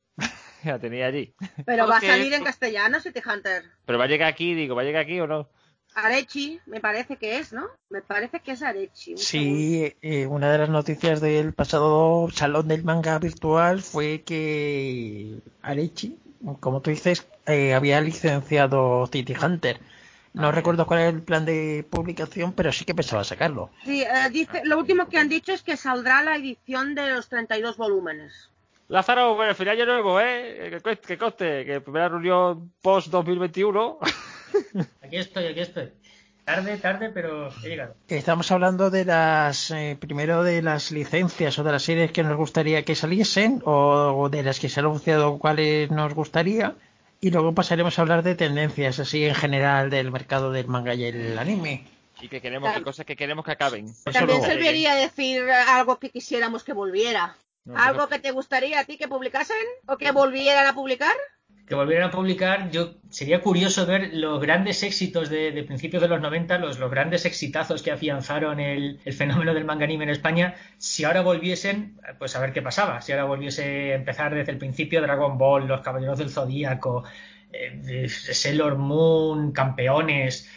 la tenía allí. Pero va a salir en castellano City Hunter. Pero va a llegar aquí, digo, ¿va a llegar aquí o no? Arechi, me parece que es, ¿no? Me parece que es Arechi. Sí, eh, una de las noticias del pasado Salón del Manga Virtual fue que Arechi, como tú dices, eh, había licenciado City Hunter. No ah, recuerdo cuál es el plan de publicación, pero sí que pensaba sacarlo. Sí, eh, dice, lo último que han dicho es que saldrá la edición de los 32 volúmenes. Lázaro, bueno, al final yo nuevo, ¿eh? Que, que coste, que primera reunión post 2021. Aquí estoy, aquí estoy. Tarde, tarde, pero he llegado. Estamos hablando de las, eh, primero de las licencias o de las series que nos gustaría que saliesen o de las que se han anunciado cuáles nos gustaría. Y luego pasaremos a hablar de tendencias así en general del mercado del manga y el anime. Y que queremos, cosas que queremos que acaben. También serviría decir algo que quisiéramos que volviera. ¿Algo que te gustaría a ti que publicasen o que volvieran a publicar? que volvieran a publicar, yo sería curioso ver los grandes éxitos de, principios de los 90, los, los grandes exitazos que afianzaron el, fenómeno del manga anime en España, si ahora volviesen, pues a ver qué pasaba, si ahora volviese a empezar desde el principio Dragon Ball, Los Caballeros del Zodíaco, eh, Sailor Moon, Campeones,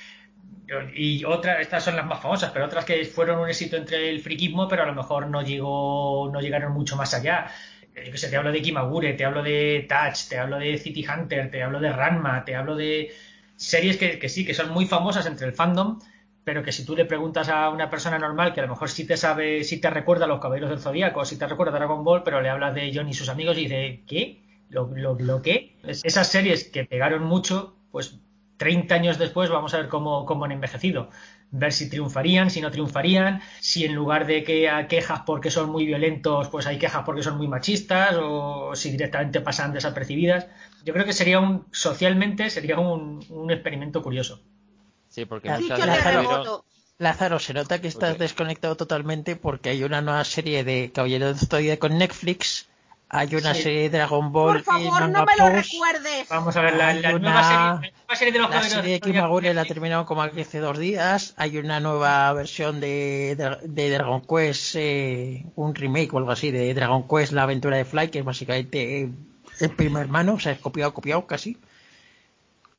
Y otras, estas son las más famosas, pero otras que fueron un éxito entre el friquismo, pero a lo mejor no llegó, no llegaron mucho más allá. Yo que sé, te hablo de Kimagure, te hablo de Touch, te hablo de City Hunter, te hablo de Ranma, te hablo de series que, que sí, que son muy famosas entre el fandom, pero que si tú le preguntas a una persona normal que a lo mejor sí te sabe, sí te recuerda a los caballeros del Zodíaco, sí te recuerda a Dragon Ball, pero le hablas de John y sus amigos y dice, ¿qué? ¿Lo, lo, lo qué? Esas series que pegaron mucho, pues 30 años después vamos a ver cómo, cómo han envejecido. Ver si triunfarían, si no triunfarían, si en lugar de que a quejas porque son muy violentos, pues hay quejas porque son muy machistas, o si directamente pasan desapercibidas. Yo creo que sería un, socialmente, sería un, un experimento curioso. Sí, porque muchas de Lázaro-. Lázaro, se nota que estás desconectado totalmente porque hay una nueva serie de Caballero del Zodíaco con Netflix, hay una Sí. serie de Dragon Ball Por favor, no me lo Plus, recuerdes. Vamos a ver, la, la una- nueva, serie, la nueva serie de los la serie de Kimagure la terminaron como aquí hace dos días, hay una nueva versión de, de, de Dragon Quest, eh, un remake o algo así de Dragon Quest, la aventura de Fly, que es básicamente eh, el primer hermano, o sea, es copiado, copiado casi.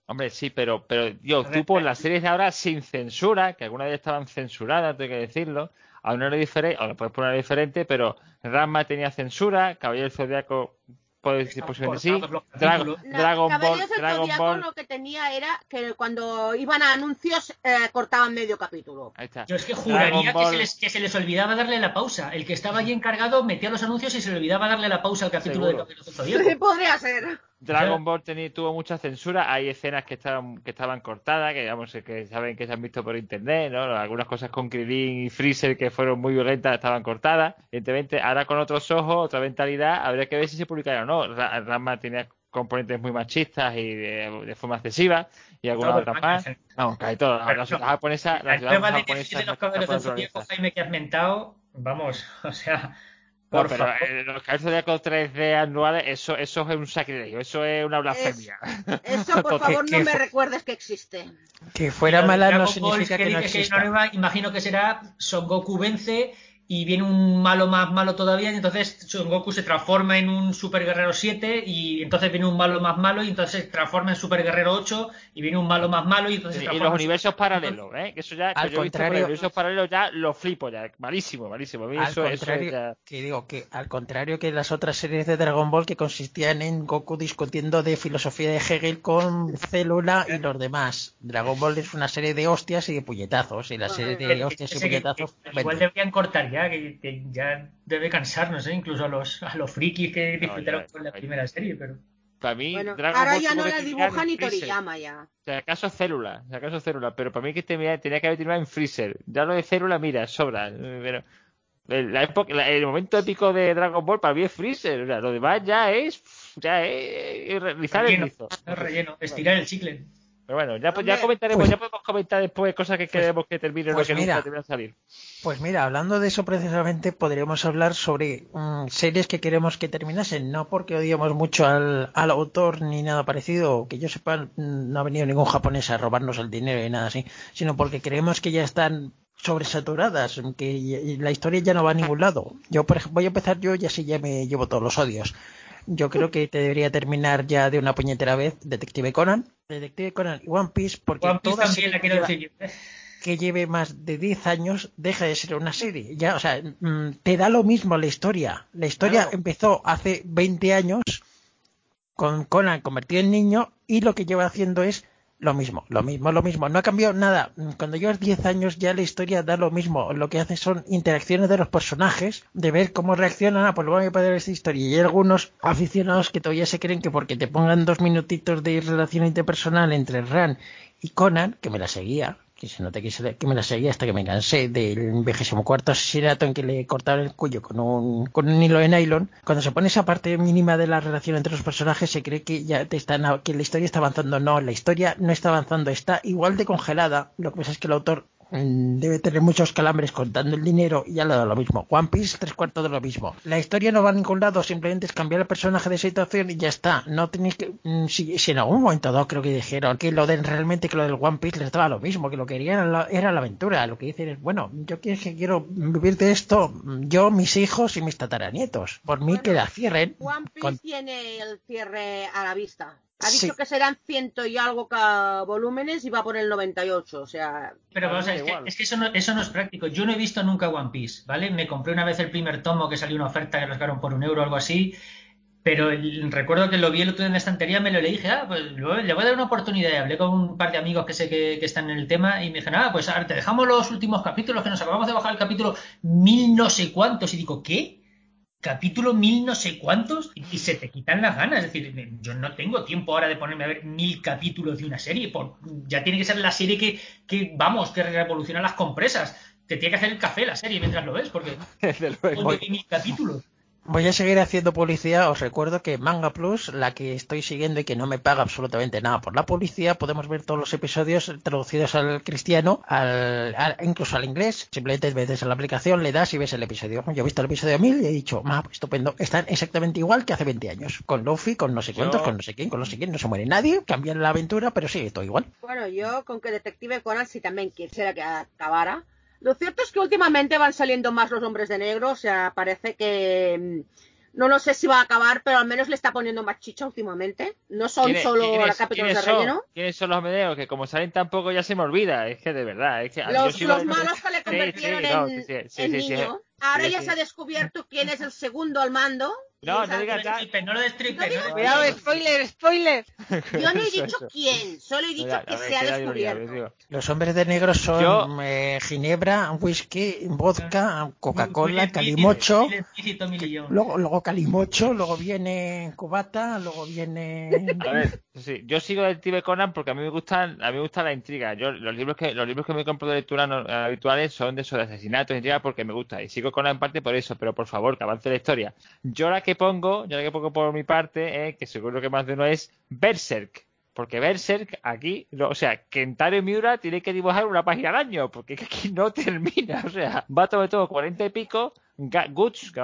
Hombre, sí, pero, pero yo, tú por las series de ahora sin censura, que algunas de ellas estaban censuradas, tengo que decirlo, a una era diferente, o lo puedes poner diferente, pero Ranma tenía censura, Caballero del Zodiaco puede decir posiblemente sí, Dragon. No, Dragon Ball, Dragon Ball, lo que tenía era que cuando iban a anuncios eh, cortaban medio capítulo. ahí está. Yo es que juraría que se, les, que se les olvidaba darle la pausa. El que estaba allí encargado metía los anuncios y se le olvidaba darle la pausa al capítulo Seguro. de Caballeros del Zodíaco. Podría ser. Dragon Ball tenía, tuvo mucha censura, hay escenas que estaban, que estaban cortadas, que digamos que saben que se han visto por internet, ¿no? Algunas cosas con Krillin y Freezer que fueron muy violentas estaban cortadas. Evidentemente, ahora con otros ojos, otra mentalidad, habría que ver si se publicaron o no. Ra- Ranma tenía componentes muy machistas y de, de forma excesiva, y algunas otras más. Vamos, casi todo. La, Pero la no. sociedad japonesa, la de japonesa de los caballeros. Jaime, que has mentado, vamos, o sea, No, por pero favor. eh, los caballeros zodiacos 3D anuales, eso, eso es un sacrilegio, eso es una blasfemia. Eso, por favor, no que me recuerdes que existe. Que fuera mala no significa Ball que no exista. imagino que será Son Goku vence y viene un malo más malo todavía y entonces Son Goku se transforma en un Super Guerrero 7 y entonces viene un malo más malo y entonces se transforma en Super Guerrero 8 y viene un malo más malo y entonces se Y los en universos paralelos, ¿eh? Que eso ya, Al que yo he visto por contrario- universos paralelos ya lo flipo ya. Malísimo, malísimo. Al eso, eso contrario, ya- que digo que al contrario que las otras series de Dragon Ball que consistían en Goku discutiendo de filosofía de Hegel con Célula y los demás. Dragon Ball es una serie de hostias y de puñetazos y la serie de hostias y puñetazos que Igual vende. deberían cortar ya, que, que ya debe cansarnos, ¿eh? incluso a los, a los frikis que disfrutaron ya, con la ya. primera serie, pero Para mí, Bueno, Dragon ahora Ball ya no la dibuja ni. Toriyama ya. Si acaso célula, si acaso célula, pero para mí que tenía, tenía que haber terminado en Freezer. Ya lo de célula, mira, sobra. Pero el, la época, la- el momento épico de Dragon Ball para mí es Freezer. O sea, lo demás ya es, ya es rizar el relleno, rizo. no relleno, estirar el chicle. Pero bueno, ya, pues, ya comentaremos, pues- ya podemos comentar después cosas que queremos que terminen pues o que mira. nunca de salir. Pues mira, hablando de eso precisamente, podríamos hablar sobre mm, series que queremos que terminasen, no porque odiamos mucho al, al autor ni nada parecido, que yo sepa, mm, no ha venido ningún japonés a robarnos el dinero y nada así, sino porque creemos que ya están sobresaturadas, que la historia ya no va a ningún lado. Yo, por ejemplo, voy a empezar yo y así ya me llevo todos los odios. Yo creo que te debería terminar ya de una puñetera vez Detective Conan, Detective Conan y One Piece, porque One Piece toda también la quiero decir. Que lleve más de 10 años deja de ser una serie. Ya, o sea, mm, te da lo mismo la historia. La historia Claro. empezó hace 20 años con Conan convertido en niño y lo que lleva haciendo es lo mismo, lo mismo, lo mismo. No ha cambiado nada. Cuando llevas 10 años ya la historia da lo mismo. Lo que hace son interacciones de los personajes, de ver cómo reaccionan. Ah, pues lo voy a poner esta historia. Y hay algunos aficionados que todavía se creen que porque te pongan dos minutitos de relación interpersonal entre Ran y Conan, que me la seguía, que se nota que, se- que me la seguía hasta que me cansé del vigésimo cuarto asesinato en que le cortaron el cuello con un, con un hilo de nylon, cuando se pone esa parte mínima de la relación entre los personajes se cree que ya te están, que la historia está avanzando. No, la historia no está avanzando, está igual de congelada. Lo que pasa es que el autor debe tener muchos calambres contando el dinero y ya le da lo mismo. One Piece, tres cuartos de lo mismo. La historia no va a ningún lado, simplemente es cambiar el personaje de situación y ya está. No tenéis que. mm, Si, si en algún momento dado creo que dijeron que lo de realmente que lo del One Piece les daba lo mismo, que lo que querían era la, era la aventura. Lo que dicen es, bueno, yo quiero, que quiero vivir de esto, yo, mis hijos y mis tataranietos. Por mí Bueno, que la cierren. One Piece con- tiene el cierre a la vista. Ha dicho Sí. que serán ciento y algo cada volúmenes y va por el 98, o sea... Pero A vamos a ver, es que, igual. es que eso, no, eso no es práctico. Yo no he visto nunca One Piece, ¿vale? Me compré una vez el primer tomo que salió una oferta que lo sacaron por un euro o algo así. Pero el- recuerdo que lo vi el otro día en la estantería, me lo leí y dije, ah, pues lo- le voy a dar una oportunidad. Y hablé con un par de amigos que sé que, que están en el tema y me dijeron, ah, pues ahora te dejamos los últimos capítulos que nos acabamos de bajar el capítulo mil no sé cuántos. Y digo, ¿qué? Capítulo mil no sé cuántos y se te quitan las ganas. Es decir, yo no tengo tiempo ahora de ponerme a ver mil capítulos de una serie. Por, ya tiene que ser la serie que, que, vamos, que revoluciona las compresas. Te tiene que hacer el café la serie mientras lo ves, porque Desde luego. ¿dónde vi mil capítulos? Voy a seguir haciendo publicidad. Os recuerdo que Manga Plus, la que estoy siguiendo y que no me paga absolutamente nada por la publicidad, podemos ver todos los episodios traducidos al cristiano, al, al- incluso al inglés. Simplemente metes en la aplicación, le das y ves el episodio. Yo he visto el episodio 1000 y he dicho, ma, estupendo. Están exactamente igual que hace 20 años. Con Luffy, con no sé cuántos, Yo- con no sé quién, con no sé quién. No se muere nadie. Cambian la aventura, pero sigue todo igual. Bueno, yo con que Detective Conan sí también quisiera que acabara. Lo cierto es que últimamente van saliendo más los hombres de negro, o sea, parece que... mm, No lo sé si va a acabar, pero al menos le está poniendo más chicha últimamente. No son ¿Quiénes- solo quiénes- capítulos de son? relleno. ¿Quiénes son los medios? Que como salen tan poco ya se me olvida. Es que de verdad. Es que, Los, sigo- los malos que le convirtieron sí, no, en, sí, sí, en sí, sí, niño. Ahora sí, ya sí. se ha descubierto quién es el segundo al mando. No, no digas ya. Destripe, no lo destripe, No Cuidado, spoiler, spoiler. Yo no he dicho quién, solo he dicho que ver, se ha descubierto. Los hombres de negro son Yo- eh, ginebra, whisky, vodka, Coca-Cola, calimocho. Luego, luego calimocho, luego viene cubata, luego viene A ver, sí, yo sigo Detective Conan porque a mí me gustan, a mí me gusta la intriga. Yo los libros que los libros que me compro de lectura no- habituales son de esos de asesinatos, intriga porque me gusta y sigo Conan en parte por eso, pero por favor que avance la historia. Yo la que pongo, yo la que pongo por mi parte, eh, que seguro que más de uno es Berserk. Porque Berserk aquí, no, o sea, Kentaro Miura tiene que dibujar una página al año, porque que aquí no termina, o sea, va todo todo 40 y pico, Guts, que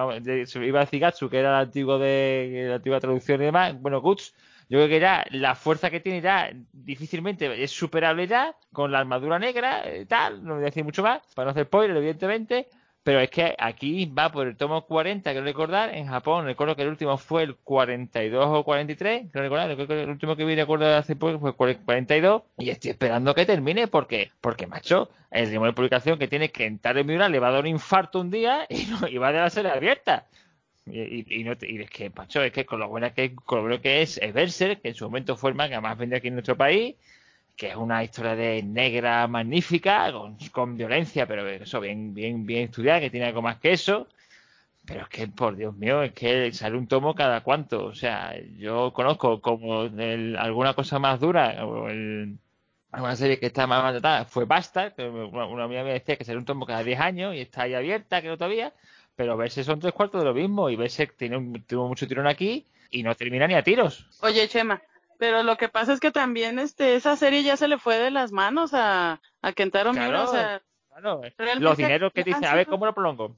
iba a decir Gatsu, que era el antiguo de la antigua traducción y demás, bueno, Guts, yo creo que ya la fuerza que tiene ya difícilmente es superable ya, con la armadura negra, eh, tal, no voy a decir mucho más, para no hacer spoiler, evidentemente, pero es que aquí va por el tomo 40, quiero recordar, en Japón, recuerdo que el último fue el 42 o 43, quiero recordar, que el último que vi recuerdo hace poco fue el 42, y estoy esperando que termine, porque, porque macho, el ritmo de publicación que tiene que entrar en Miura le va a dar un infarto un día y, no, y va a dejar ser abierta. Y, y, y no y es que, macho, es que con lo buena que, con lo bueno que es, es Berserk, que en su momento fue el manga más vendido aquí en nuestro país, que es una historia de negra magnífica, con, con violencia, pero eso bien, bien, bien estudiada, que tiene algo más que eso. Pero es que, por Dios mío, es que sale un tomo cada cuanto. O sea, yo conozco como alguna cosa más dura, o el, alguna serie que está más maltratada, fue Bastard, que una, una amiga me decía que sale un tomo cada 10 años y está ahí abierta, creo todavía. Pero verse son tres cuartos de lo mismo y verse tiene un, tuvo mucho tirón aquí y no termina ni a tiros. Oye, Chema, pero lo que pasa es que también este esa serie ya se le fue de las manos a, a Kentaro Miura, o sea, Claro, Realmente los dineros que dice, a ver cómo lo prolongo.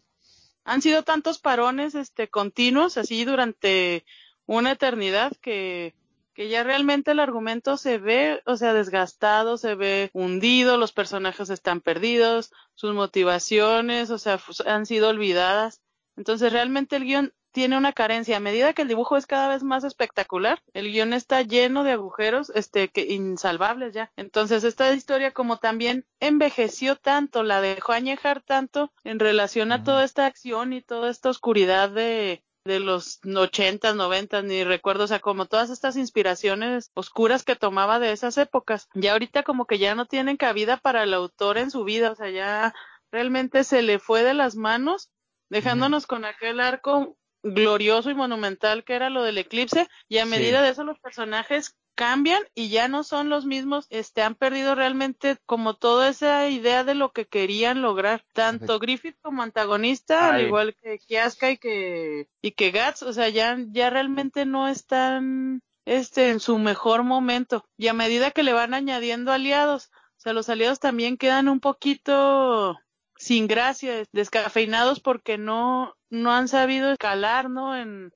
han sido tantos parones este continuos así durante una eternidad que que ya realmente el argumento se ve, o sea, desgastado, se ve hundido, los personajes están perdidos, sus motivaciones, o sea, han sido olvidadas. Entonces, realmente el guion tiene una carencia. A medida que el dibujo es cada vez más espectacular, el guion está lleno de agujeros, este, que insalvables ya. Entonces, esta historia como también envejeció tanto, la dejó añejar tanto en relación a toda esta acción y toda esta oscuridad de, de los ochentas, noventas, ni recuerdo, o sea, como todas estas inspiraciones oscuras que tomaba de esas épocas. Ya ahorita como que ya no tienen cabida para el autor en su vida, o sea, ya realmente se le fue de las manos, dejándonos con aquel arco glorioso y monumental que era lo del eclipse, y a Sí. medida de eso los personajes cambian y ya no son los mismos, este han perdido realmente como toda esa idea de lo que querían lograr, tanto Griffith como antagonista, al igual que Kiaska y que y que Gats, o sea, ya ya realmente no están este en su mejor momento y a medida que le van añadiendo aliados, o sea, los aliados también quedan un poquito sin gracia, descafeinados porque no no han sabido escalar, ¿no? En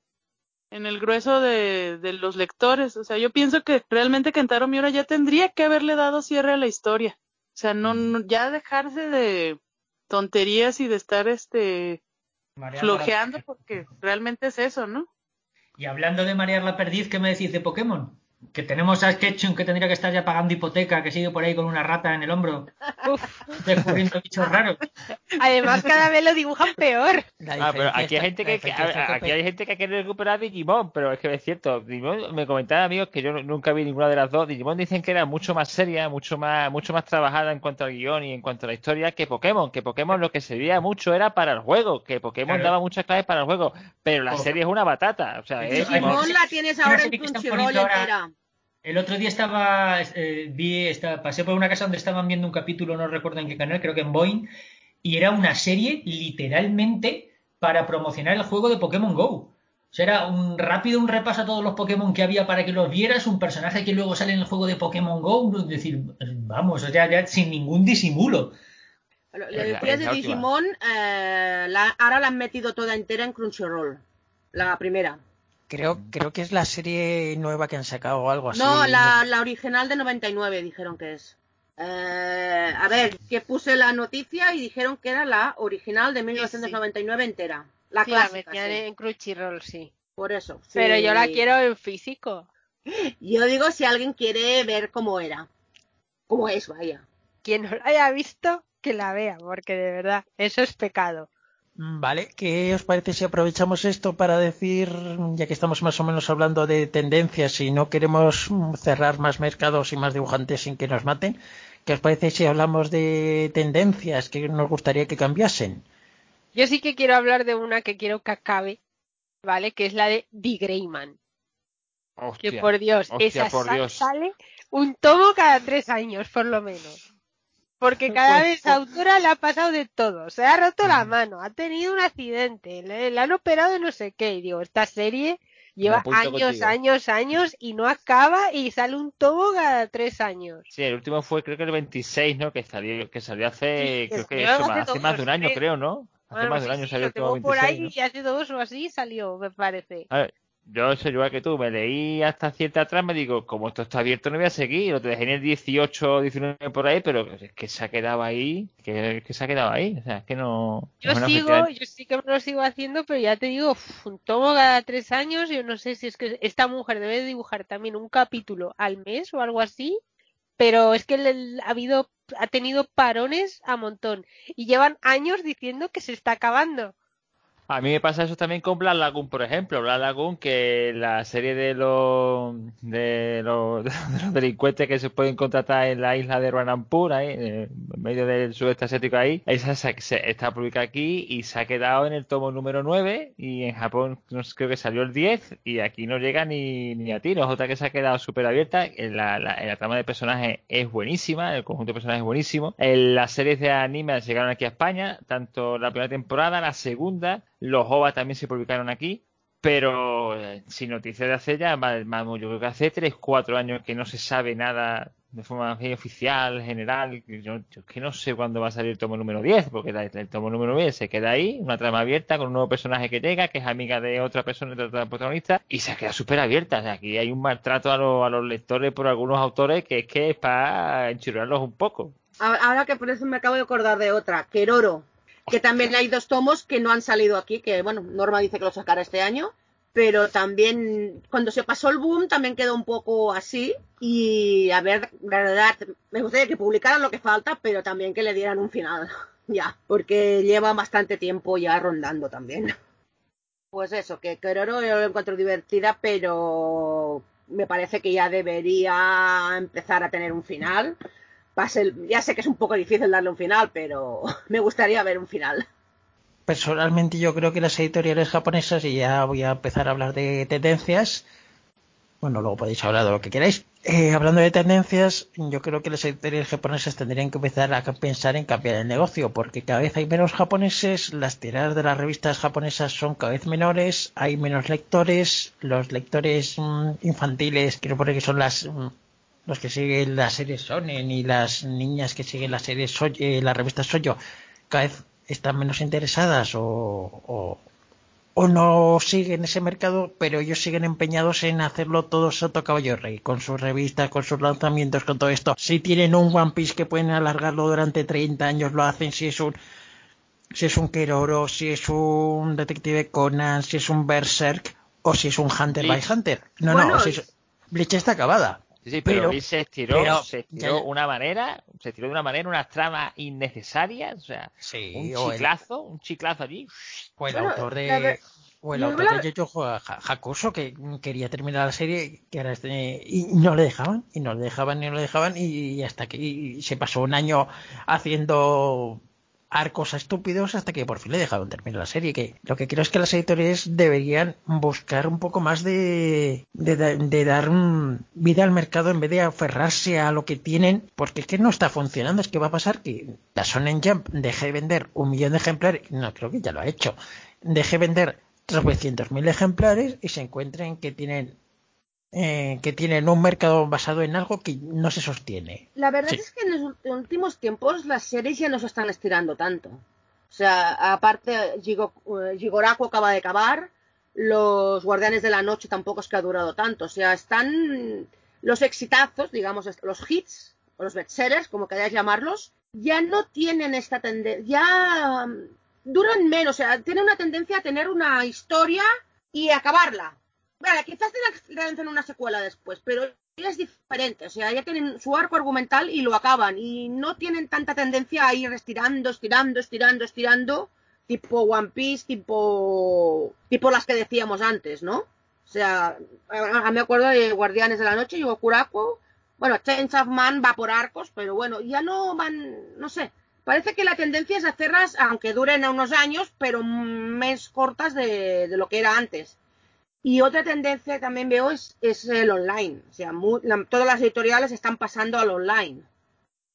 en el grueso de, de los lectores. O sea, yo pienso que realmente Kentaro Miura ya tendría que haberle dado cierre a la historia. O sea, no, no- ya dejarse de tonterías y de estar este flojeando porque realmente es eso, ¿no? Y hablando de marear la perdiz, ¿qué me decís de Pokémon? Que tenemos a Sketchum que tendría que estar ya pagando hipoteca, que sigue por ahí con una rata en el hombro, Uf. descubriendo bichos raros. Además, cada vez lo dibujan peor. Ah, pero aquí hay gente que, aquí hay gente que quiere recuperar Digimon, pero es que es cierto, Digimon, me comentaban amigos que yo nunca vi ninguna de las dos, Digimon dicen que era mucho más seria, mucho más, mucho más trabajada en cuanto al guion y en cuanto a la historia que Pokémon, que Pokémon lo que se veía mucho era para el juego, que Pokémon Claro. daba muchas claves para el juego, pero la Oh. serie es una batata, o sea, es Digimon la tienes ahora en Crunchyroll entera. El otro día estaba, eh, vi, pasé por una casa donde estaban viendo un capítulo, no recuerdo en qué canal, creo que en Boeing, y era una serie literalmente para promocionar el juego de Pokémon Go. O sea, era un rápido un repaso a todos los Pokémon que había para que los vieras, un personaje que luego sale en el juego de Pokémon Go, es decir, vamos, o sea, ya sin ningún disimulo. Lo, lo de. Digimon, eh, la- ahora la han metido toda entera en Crunchyroll. La primera. Creo, creo que es la serie nueva que han sacado o algo así. No, la, la original de 99 dijeron que es. Eh, a ver, que puse la noticia y dijeron que era la original de 1999 entera. La Sí, la clásica, metían sí. en Crunchyroll, sí. Por eso. sí. Pero yo la quiero en físico. Yo digo si alguien quiere ver cómo era. Cómo es, vaya. Quien no la haya visto, que la vea, porque de verdad, eso es pecado. Mm, Vale, ¿qué os parece si aprovechamos esto para decir, ya que estamos más o menos hablando de tendencias y no queremos mm, cerrar más mercados y más dibujantes sin que nos maten, ¿qué os parece si hablamos de tendencias que nos gustaría que cambiasen? Yo sí que quiero hablar de una que quiero que acabe, ¿vale? Que es la de The Greyman. Que por Dios, hostia, esa por Dios. sale un tomo cada tres años, por lo menos. Porque cada Pues, vez pues. autora le ha pasado de todo. Se ha roto la mano, ha tenido un accidente, le, le han operado de no sé qué. Y digo, esta serie lleva años, contigo. años, años y no acaba y sale un tomo cada tres años. Sí, el último fue creo que el 26, ¿no? Que salió, que salió hace, Sí, creo que eso, hace más de un año, creo. ¿no? Hace Bueno, más de un año sí, salió el tomo tengo por 26, ahí ¿no? y hace dos o así salió, me parece. A ver, yo soy igual que tú, me leí hasta cierta atrás, me digo, como esto está abierto no voy a seguir, lo te dejé en el 18 o 19 por ahí, pero es que se ha quedado ahí, que, que se ha quedado ahí, o sea, es que no... Yo sigo, yo sí que me lo sigo haciendo, pero ya te digo, uf, un tomo cada tres años, yo no sé si es que esta mujer debe de dibujar también un capítulo al mes o algo así, pero es que ha habido, ha tenido parones a montón. Y llevan años diciendo que se está acabando. A mí me pasa eso también con Black Lagoon, por ejemplo. Black Lagoon, que la serie de los, de los, de los delincuentes que se pueden contratar en la isla de Ranampur, ahí, en medio del sudeste asiático ahí, esa se- está publicada aquí y se ha quedado en el tomo número 9 y en Japón no creo que salió el 10 y aquí no llega ni, ni a tiros. Otra que se ha quedado súper abierta. En La, la, la trama de personajes es buenísima, el conjunto de personajes es buenísimo. En las series de anime llegaron aquí a España, tanto la primera temporada, la segunda, los OVA también se publicaron aquí, pero eh, sin noticias de hace ya, más- más- yo creo que hace 3, 4 años que no se sabe nada de forma oficial, general. Yo, es que no sé cuándo va a salir el tomo número 10, porque el tomo número 10 se queda ahí, una trama abierta con un nuevo personaje que llega, que es amiga de otra persona, de otra protagonista, y se queda súper abierta. O sea, aquí hay un maltrato a, los- a los lectores por algunos autores que es que es para enchurrarlos un poco. Ahora que por eso me acabo de acordar de otra, Keroro, que también hay dos tomos que no han salido aquí, que bueno, Norma dice que lo sacará este año, pero también cuando se pasó el boom también quedó un poco así y a ver, verdad, me gustaría que publicaran lo que falta, pero también que le dieran un final, ya, porque lleva bastante tiempo ya rondando también. Pues eso, que Keroro yo lo encuentro divertida, pero me parece que ya debería empezar a tener un final. Ser- ya sé que es un poco difícil darle un final, pero me gustaría ver un final. Personalmente yo creo que las editoriales japonesas, y ya voy a empezar a hablar de tendencias, bueno, luego podéis hablar de lo que queráis. Eh, hablando de tendencias, yo creo que las editoriales japonesas tendrían que empezar a pensar en cambiar el negocio, porque cada vez hay menos japoneses, las tiradas de las revistas japonesas son cada vez menores, hay menos lectores, los lectores mm, infantiles, quiero poner que son las mm, los que siguen las series Shonen y las niñas que siguen las series Soy- eh, las revistas Soyo, cada vez están menos interesadas o, o, o no siguen ese mercado, pero ellos siguen empeñados en hacerlo todo Soto Caballo Rey, con sus revistas, con sus lanzamientos, con todo esto. Si tienen un One Piece que pueden alargarlo durante 30 años, lo hacen. Si es un si es un Keroro, si es un Detective Conan, si es un Berserk o si es un Hunter Bleach. by Hunter. No, Bueno, no, si es, Bleach está acabada. Sí, sí, pero, Pero- se estiró, pero- se estiró ya- una manera, se estiró de una manera, unas tramas innecesarias, o sea, Sí, un o el, chiclazo, un chiclazo allí. o el Bueno, autor de o el autor de Jojo Ha- Hakusho que quería terminar la serie que ahora este- y no le dejaban y no le dejaban y no le dejaban y hasta que y se pasó un año haciendo arcos estúpidos hasta que por fin le dejaron terminar la serie que lo que creo es que las editoriales deberían buscar un poco más de de, da- de dar mm, vida al mercado en vez de aferrarse a lo que tienen porque es que no está funcionando. Es que va a pasar que la Shonen Jump deje de vender un millón de ejemplares no creo que ya lo ha hecho deje vender 300.000 ejemplares y se encuentren que tienen eh, que tienen un mercado basado en algo que no se sostiene. La verdad Sí. es que en los últimos tiempos las series ya no se están estirando tanto. O sea, aparte, Gigo, eh, Gigoraku acaba de acabar, los Guardianes de la Noche tampoco es que ha durado tanto. O sea, están los exitazos, digamos, los hits, o los bestsellers, como queráis llamarlos, ya no tienen esta tendencia, ya mm, duran menos, o sea, tienen una tendencia a tener una historia y acabarla. Vale, quizás lancen una secuela después, pero es diferente, o sea, ya tienen su arco argumental y lo acaban y no tienen tanta tendencia a ir estirando, estirando, estirando, estirando, tipo One Piece, tipo tipo las que decíamos antes, ¿no? O sea, me acuerdo de Guardianes de la Noche y Okuraku, bueno, Chains of Man va por arcos, pero bueno, ya no van, no sé, parece que la tendencia es hacerlas, aunque duren unos años, pero más cortas de, de lo que era antes. Y otra tendencia que también veo es, es el online. O sea, todas las editoriales están pasando al online.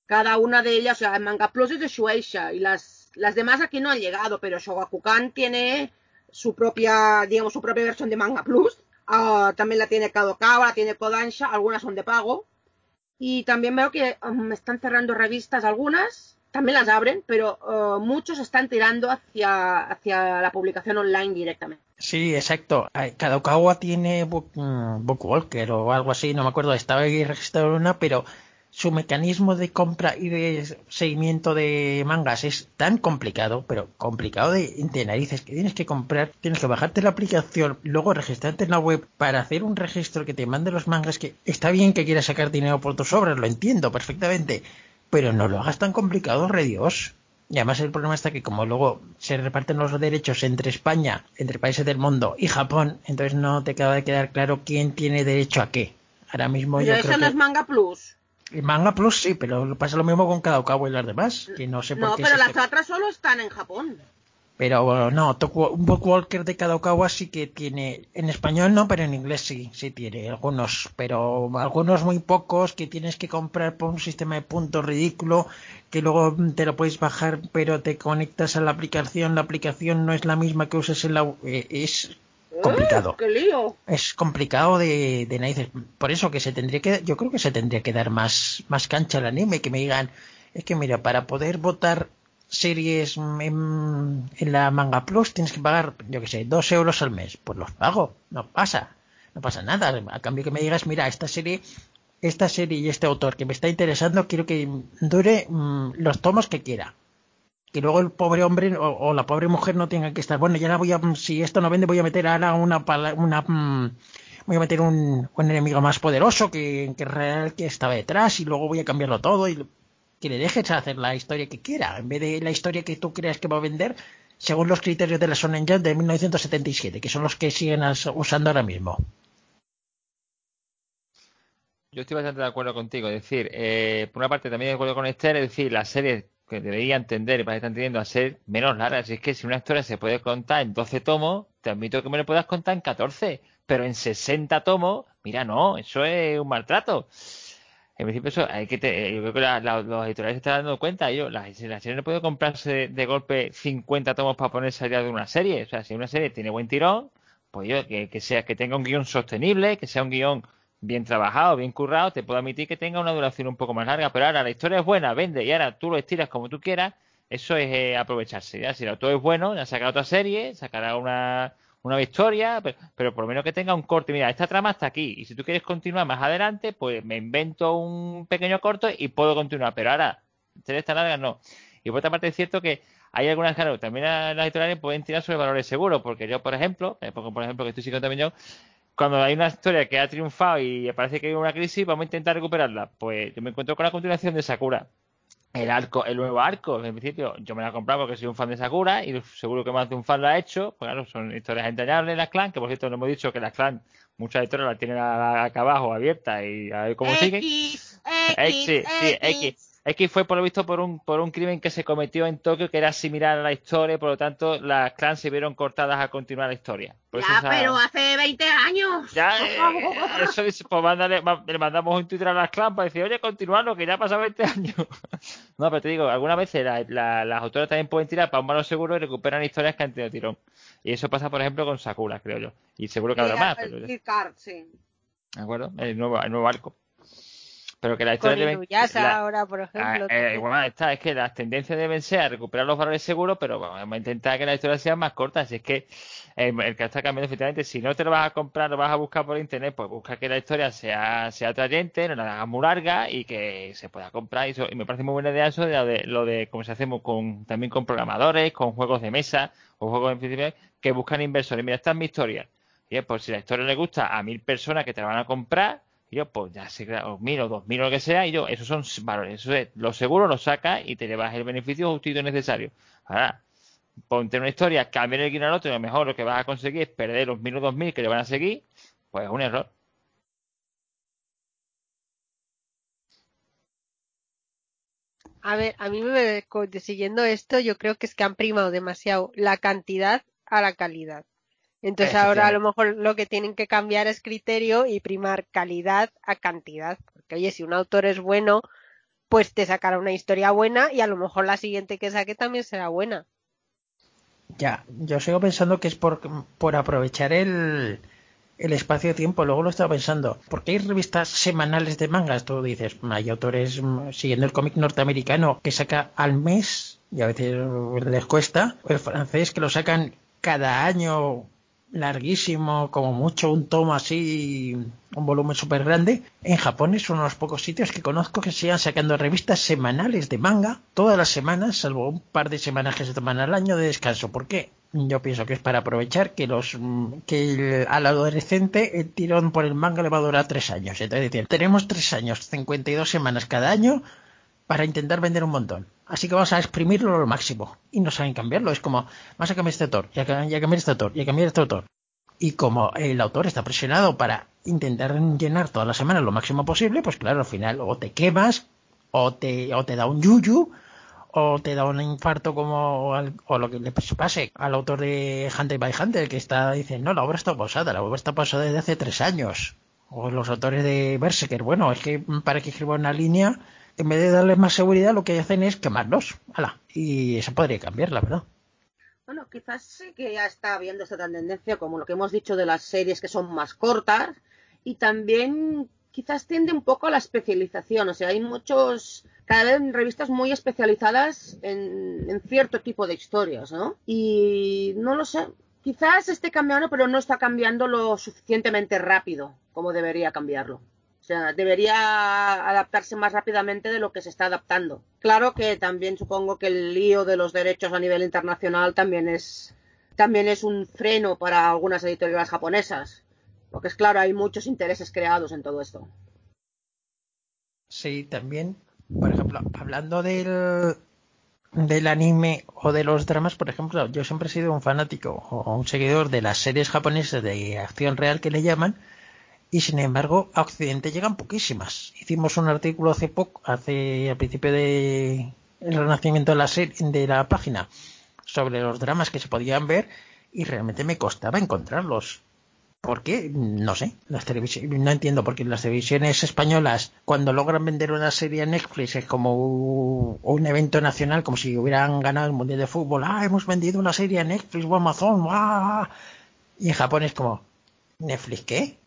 Cada una de ellas, o sea, Manga Plus es de Shueisha y las, las demás aquí no han llegado, pero Shogakukan tiene su propia, digamos, su propia versión de Manga Plus. Ah, también la tiene Kadokawa, la tiene Kodansha, algunas son de pago. Y también veo que um, están cerrando revistas algunas, también las abren, pero uh, muchos están tirando hacia, hacia la publicación online directamente. Sí, exacto. Kadokawa tiene Book, mm, Bookwalker o algo así, no me acuerdo, estaba ahí registrado una, pero su mecanismo de compra y de seguimiento de mangas es tan complicado, pero complicado de, de narices, que tienes que comprar, tienes que bajarte la aplicación, luego registrarte en la web para hacer un registro que te mande los mangas, que está bien que quieras sacar dinero por tus obras, lo entiendo perfectamente, pero no lo hagas tan complicado, re Dios. Y además el problema está que como luego se reparten los derechos entre España, entre países del mundo y Japón, entonces no te acaba de quedar claro quién tiene derecho a qué. Ahora mismo Pero yo eso creo no que... es Manga Plus. El Manga Plus sí, pero pasa lo mismo con Kadokawa y las demás, que no sé por No, qué pero las otras solo están en Japón. Pero no, un Bookwalker de Kadokawa sí que tiene, en español no, pero en inglés sí, sí tiene algunos, pero algunos muy pocos que tienes que comprar por un sistema de puntos ridículo, que luego te lo puedes bajar, pero te conectas a la aplicación, la aplicación no es la misma que uses en la... eh, es complicado. ¡Eh, ¡Qué lío! Es complicado de, de narices. Por eso que se tendría que, yo creo que se tendría que dar más, más cancha al anime, que me digan, es que mira, para poder votar series en, en la Manga Plus tienes que pagar, yo que sé, dos euros al mes. Pues los pago, no pasa, no pasa nada. A cambio que me digas, mira, esta serie, esta serie y este autor que me está interesando, quiero que dure mm, los tomos que quiera. Que luego el pobre hombre o, la pobre mujer no tenga que estar, bueno, ya la voy a, si esto no vende, voy a meter ahora una, una, mm, voy a meter un, un enemigo más poderoso que, que real que estaba detrás y luego voy a cambiarlo todo y que le dejes hacer la historia que quiera, en vez de la historia que tú creas que va a vender según los criterios de la Shonen Jump de 1977, que son los que siguen usando ahora mismo. Yo estoy bastante de acuerdo contigo. Es decir, eh, por una parte también de acuerdo con Esther, es decir, las series que debería entender y para que están teniendo a ser menos largas. Es que si una historia se puede contar en 12 tomos, te admito que me lo puedas contar en 14, pero en 60 tomos, mira, no, eso es un maltrato. En principio eso hay que te- yo creo que la- los editoriales se están dando cuenta, yo, la, la serie no puede comprarse de golpe 50 tomos para ponerse allá de una serie. O sea, si una serie tiene buen tirón, pues yo, que, que sea, que tenga un guion sostenible, que sea un guion bien trabajado, bien currado, te puedo admitir que tenga una duración un poco más larga, pero ahora la historia es buena, vende, y ahora tú lo estiras como tú quieras, eso es eh, aprovecharse, ¿ya? Si el autor es bueno, ya sacará otra serie, sacará una, una historia, pero, pero por lo menos que tenga un corte, mira, esta trama está aquí, y si tú quieres continuar más adelante, pues me invento un pequeño corto y puedo continuar, pero ahora, series tan largas no. Y por otra parte es cierto que hay algunas, claro, también las editoriales pueden tirar sobre valores seguros, porque yo, por ejemplo, eh, por ejemplo, que estoy siguiendo también yo, cuando hay una historia que ha triunfado y parece que hay una crisis, vamos a intentar recuperarla. Pues yo me encuentro con la continuación de Sakura. El arco, el nuevo arco, en principio, yo me la he comprado porque soy un fan de Sakura y seguro que más de un fan lo ha hecho. Pues claro, son historias entrañables las clan, que por cierto no hemos dicho que las clan, muchas historias las tienen acá abajo abiertas y a ver cómo siguen. X, X, sí, X. X fue por lo visto por un, por un crimen que se cometió en Tokio que era similar a la historia, por lo tanto las clans se vieron cortadas a continuar la historia. Por Ya, esa- pero hace 20 años. Ya, eh, eso es, pues mándale- le mandamos un Twitter a las clans para decir, oye, continuarlo, que ya ha pasado 20 años. no, pero te digo, algunas veces la- la- las autoras también pueden tirar para un malo seguro y recuperan historias que han tenido tirón. Y eso pasa, por ejemplo, con Sakura, creo yo. Y seguro que habrá más, pero, El ¿de sí. acuerdo? El nuevo, el nuevo arco. Pero que la historia debe... Inuyasha la- ahora, por Ah, ejemplo. eh, también. igual está, es que las tendencias deben ser a recuperar los valores seguros, pero bueno, vamos a intentar que las historias sean más cortas. Si es que eh, el que está cambiando, efectivamente, si no te lo vas a comprar, lo vas a buscar por internet, pues busca que la historia sea, sea atrayente, no la hagas muy larga y que se pueda comprar. Y, eso- y me parece muy buena idea eso de lo de, lo de cómo se hacemos con, también con programadores, con juegos de mesa o juegos principio que buscan inversores. Mira, esta es mi historia. Y eh, pues si la historia le gusta a mil personas que te la van a comprar, y yo, pues ya sé, o mil o dos mil o lo que sea, y yo, esos son valores. Eso es, lo seguro lo sacas y te llevas el beneficio justito necesario. Ahora, ponte una historia, cambia el guion al otro, y lo mejor lo que vas a conseguir es perder los mil o dos mil que le van a seguir, pues es un error. A ver, a mí me siguiendo esto, yo creo que es que han primado demasiado la cantidad a la calidad. Entonces ahora a lo mejor lo que tienen que cambiar es criterio y primar calidad a cantidad. Porque oye, si un autor es bueno, pues te sacará una historia buena y a lo mejor la siguiente que saque también será buena. Ya, yo sigo pensando que es por, por aprovechar el, el espacio-tiempo. Luego lo estaba pensando. Porque hay revistas semanales de mangas. Tú dices, hay autores mm, siguiendo el cómic norteamericano que saca al mes y a veces les cuesta. O el francés que lo sacan cada año larguísimo, como mucho un tomo así, un volumen súper grande. En Japón es uno de los pocos sitios que conozco que sigan sacando revistas semanales de manga todas las semanas, salvo un par de semanas que se toman al año de descanso. ¿Por qué? Yo pienso que es para aprovechar que los que el- al adolescente el tirón por el manga le va a durar tres años. Entonces tenemos tres años, 52 semanas cada año para intentar vender un montón. Así que vamos a exprimirlo lo máximo. Y no saben cambiarlo. Es como, vamos a cambiar este autor, y a, cambiar este autor, y a cambiar este autor. Y como el autor está presionado para intentar llenar todas las semanas lo máximo posible, pues claro, al final o te quemas, o te, o te da un yuyu, o te da un infarto como al- o lo que le pase al autor de Hunter by Hunter que está dice no la obra está pausada la obra está pausada desde hace tres años o los autores de Berserker bueno es que para que escriba una línea en vez de darles más seguridad lo que hacen es quemarlos ¡Hala! y eso podría cambiar la verdad Bueno, quizás sí que ya está habiendo esta tendencia, como lo que hemos dicho de las series que son más cortas, y también quizás tiende un poco a la especialización. O sea, hay muchos, cada vez revistas muy especializadas en, en cierto tipo de historias, ¿no? Y no lo sé. Quizás esté cambiando, pero no está cambiando lo suficientemente rápido como debería cambiarlo. Debería adaptarse más rápidamente de lo que se está adaptando. Claro que también supongo que el lío de los derechos a nivel internacional también es también es un freno para algunas editoriales japonesas. Porque es claro, hay muchos intereses creados en todo esto. Sí, también, por ejemplo, hablando del, del anime o de los dramas, por ejemplo, yo siempre he sido un fanático o un seguidor de las series japonesas de acción real que le llaman, y sin embargo a Occidente llegan poquísimas. Hicimos un artículo hace poco, hace al principio de el renacimiento de la serie, de la página, sobre los dramas que se podían ver y realmente me costaba encontrarlos. ¿Por qué? No sé. Las televisiones, no entiendo porque las televisiones españolas, cuando logran vender una serie a Netflix, es como un evento nacional, como si hubieran ganado el Mundial de Fútbol. Ah, hemos vendido una serie a Netflix o Amazon. Y en Japón es como, ¿Netflix qué?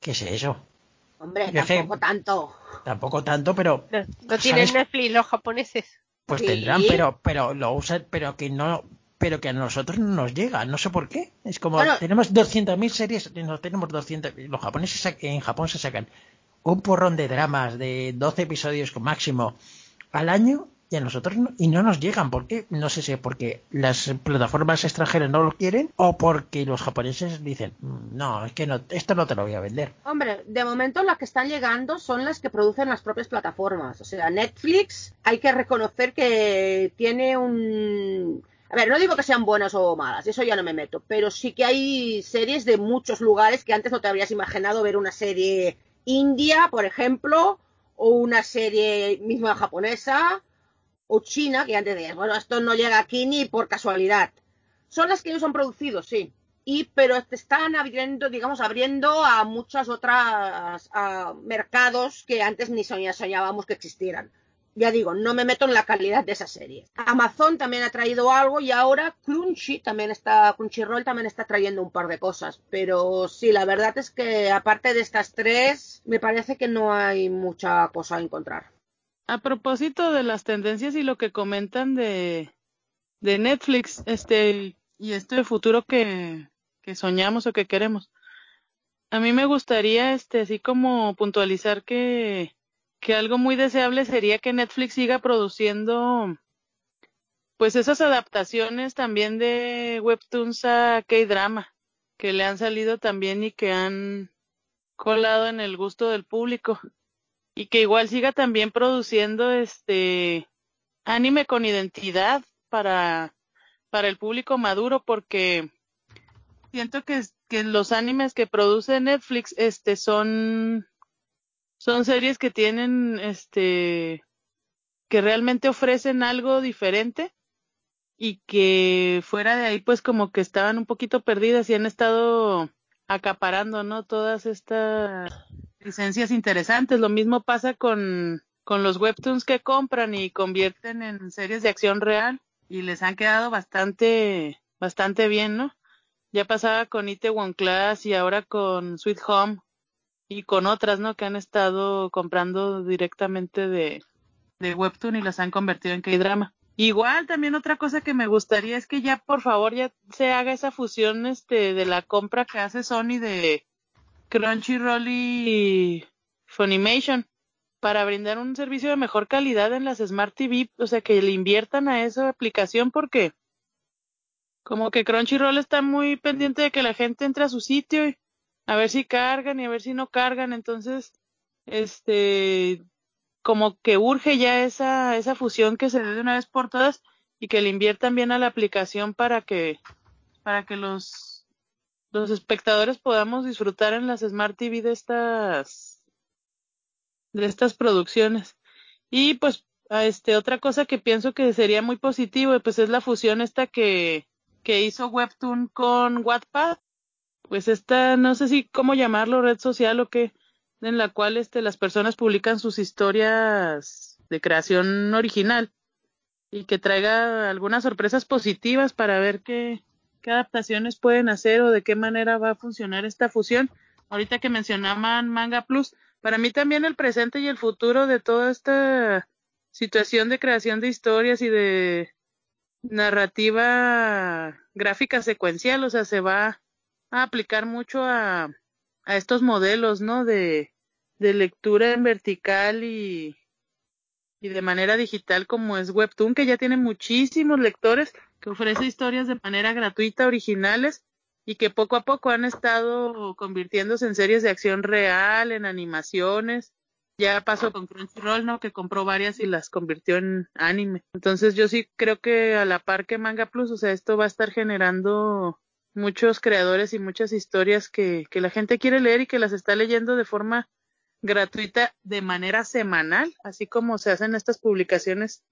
¿Qué es eso? Hombre, Yo sé- tampoco tanto. Tampoco tanto, pero No, no tienen. Netflix los japoneses. pues Sí. tendrán, pero pero lo usan, pero que no pero que a nosotros no nos llega, no sé por qué. Es como Bueno. tenemos 200.000 series, no tenemos 200, los japoneses en Japón se sacan un porrón de dramas de 12 episodios máximo al año y a nosotros no, y no nos llegan. ¿Por qué? No sé si porque las plataformas extranjeras no lo quieren o porque los japoneses dicen, "Mm, no, es que no, esto no te lo voy a vender. Hombre, de momento las que están llegando son las que producen las propias plataformas. O sea, Netflix hay que reconocer que tiene un... A ver, no digo que sean buenas o malas, eso ya no me meto, pero sí que hay series de muchos lugares que antes no te habrías imaginado ver una serie india, por ejemplo, o una serie misma japonesa, o china, que antes decías, bueno, esto no llega aquí ni por casualidad. Son las que ellos han producido, sí. Y, pero están abriendo, digamos, abriendo a muchas otras mercados que antes ni soñá- soñábamos que existieran. Ya digo, no me meto en la calidad de esa serie. Amazon también ha traído algo y ahora Crunchy también está, Crunchyroll también está trayendo un par de cosas. Pero sí, la verdad es que aparte de estas tres, me parece que no hay mucha cosa a encontrar. A propósito de las tendencias y lo que comentan de, de Netflix, este, y este futuro que, que soñamos o que queremos. A mí me gustaría, este, así como puntualizar que, que algo muy deseable sería que Netflix siga produciendo, pues esas adaptaciones también de webtoons a K-drama, que le han salido también y que han colado en el gusto del público y que igual siga también produciendo este anime con identidad para para el público maduro porque siento que, que los animes que produce Netflix este son son series que tienen este que realmente ofrecen algo diferente y que fuera de ahí pues como que estaban un poquito perdidas y han estado acaparando, ¿no? Todas estas licencias interesantes. Lo mismo pasa con, con los webtoons que compran y convierten en series de acción real y les han quedado bastante, bastante bien, ¿no? Ya pasaba con Itaewon Class y ahora con Sweet Home y con otras, ¿no? Que han estado comprando directamente de, de webtoon y las han convertido en K-drama. Igual también otra cosa que me gustaría es que ya por favor ya se haga esa fusión este de la compra que hace Sony de Crunchyroll y Funimation para brindar un servicio de mejor calidad en las Smart TV, o sea que le inviertan a esa aplicación porque como que Crunchyroll está muy pendiente de que la gente entre a su sitio y a ver si cargan y a ver si no cargan, entonces este como que urge ya esa, esa fusión que se dé de una vez por todas y que le inviertan bien a la aplicación para que, para que los, los espectadores podamos disfrutar en las Smart TV de estas, de estas producciones. Y pues, este, otra cosa que pienso que sería muy positivo, pues es la fusión esta que, que hizo Webtoon con Wattpad. Pues esta, no sé si cómo llamarlo, red social o qué, en la cual este, las personas publican sus historias de creación original y que traiga algunas sorpresas positivas para ver qué, qué adaptaciones pueden hacer o de qué manera va a funcionar esta fusión. Ahorita que mencionaban Manga Plus, para mí también el presente y el futuro de toda esta situación de creación de historias y de narrativa gráfica secuencial, o sea, se va a aplicar mucho a, estos modelos, ¿no? De, de lectura en vertical y, y de manera digital como es Webtoon, que ya tiene muchísimos lectores, que ofrece historias de manera gratuita, originales, y que poco a poco han estado convirtiéndose en series de acción real, en animaciones. Ya pasó con Crunchyroll, ¿no? Que compró varias y las convirtió en anime. Entonces yo sí creo que a la par que Manga Plus, o sea, esto va a estar generando muchos creadores y muchas historias que, que la gente quiere leer y que las está leyendo de forma gratuita de manera semanal, así como se hacen estas publicaciones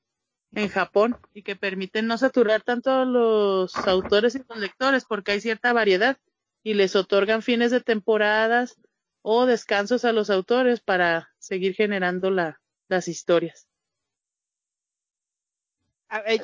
en Japón y que permiten no saturar tanto a los autores y los lectores porque hay cierta variedad y les otorgan fines de temporadas o descansos a los autores para seguir generando la, las historias.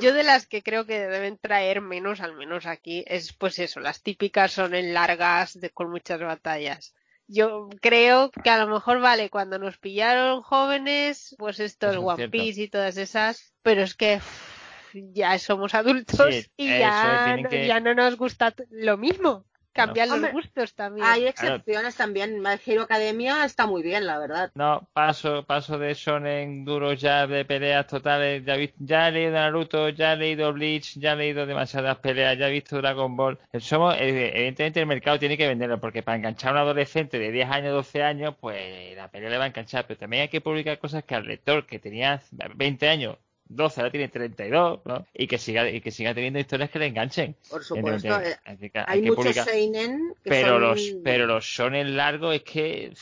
Yo de las que creo que deben traer menos, al menos aquí, es pues eso, las típicas son en largas de, con muchas batallas. Yo creo que a lo mejor vale cuando nos pillaron jóvenes, pues esto es One cierto. Piece y todas esas, pero es que uff, ya somos adultos Sí, y ya, que- ya no nos gusta lo mismo. Cambian los Hombre, gustos también. Hay excepciones también. My Hero Academia está muy bien, la verdad. No, paso, paso de shonen duros ya de peleas totales. Ya, ya he leído Naruto, ya he leído Bleach, ya he leído demasiadas peleas, ya he visto Dragon Ball. Somos, evidentemente el mercado tiene que venderlo, porque para enganchar a un adolescente de 10 años, 12 años, pues la pelea le va a enganchar. Pero también hay que publicar cosas que al lector que tenía 20 años, 12, ahora tiene 32, ¿no? Y que siga, y que siga teniendo historias que le enganchen. Por supuesto. Evidentemente, eh, que Hay que muchos publicar- seinen que pero son... los pero los shonen largos es que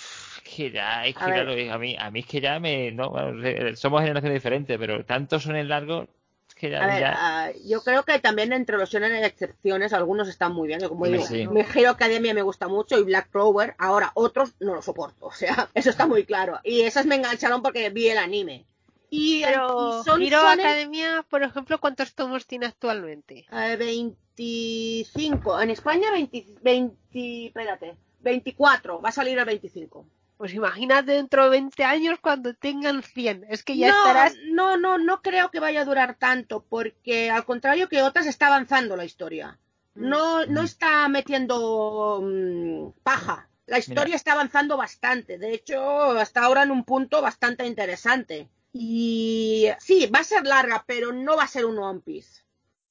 que ya es que A claro, a mí a mí es que ya me no bueno, somos generaciones diferentes pero tantos shonen largos que ya, A ver, ya- ah, yo creo que también entre los shonen hay excepciones, algunos están muy bien, como digo, sí. Hero Academia me gusta mucho y Black Clover, ahora otros no lo soporto, o sea, eso está muy claro. Y esas me engancharon porque vi el anime. Y, Pero y son shonen, Academia, por ejemplo, ¿cuántos tomos tiene actualmente? eh, 25, en España 20, 20, espérate, 24, va a salir el 25. Pues imagínate dentro de 20 años cuando tengan 100. Es que ya no, estarás... no, no, no creo que vaya a durar tanto, porque al contrario que otras está avanzando la historia. No, no Mm. está metiendo mm, paja. La historia Mira. está avanzando bastante. De hecho, hasta ahora en un punto bastante interesante. Y sí, va a ser larga, pero no va a ser un One Piece.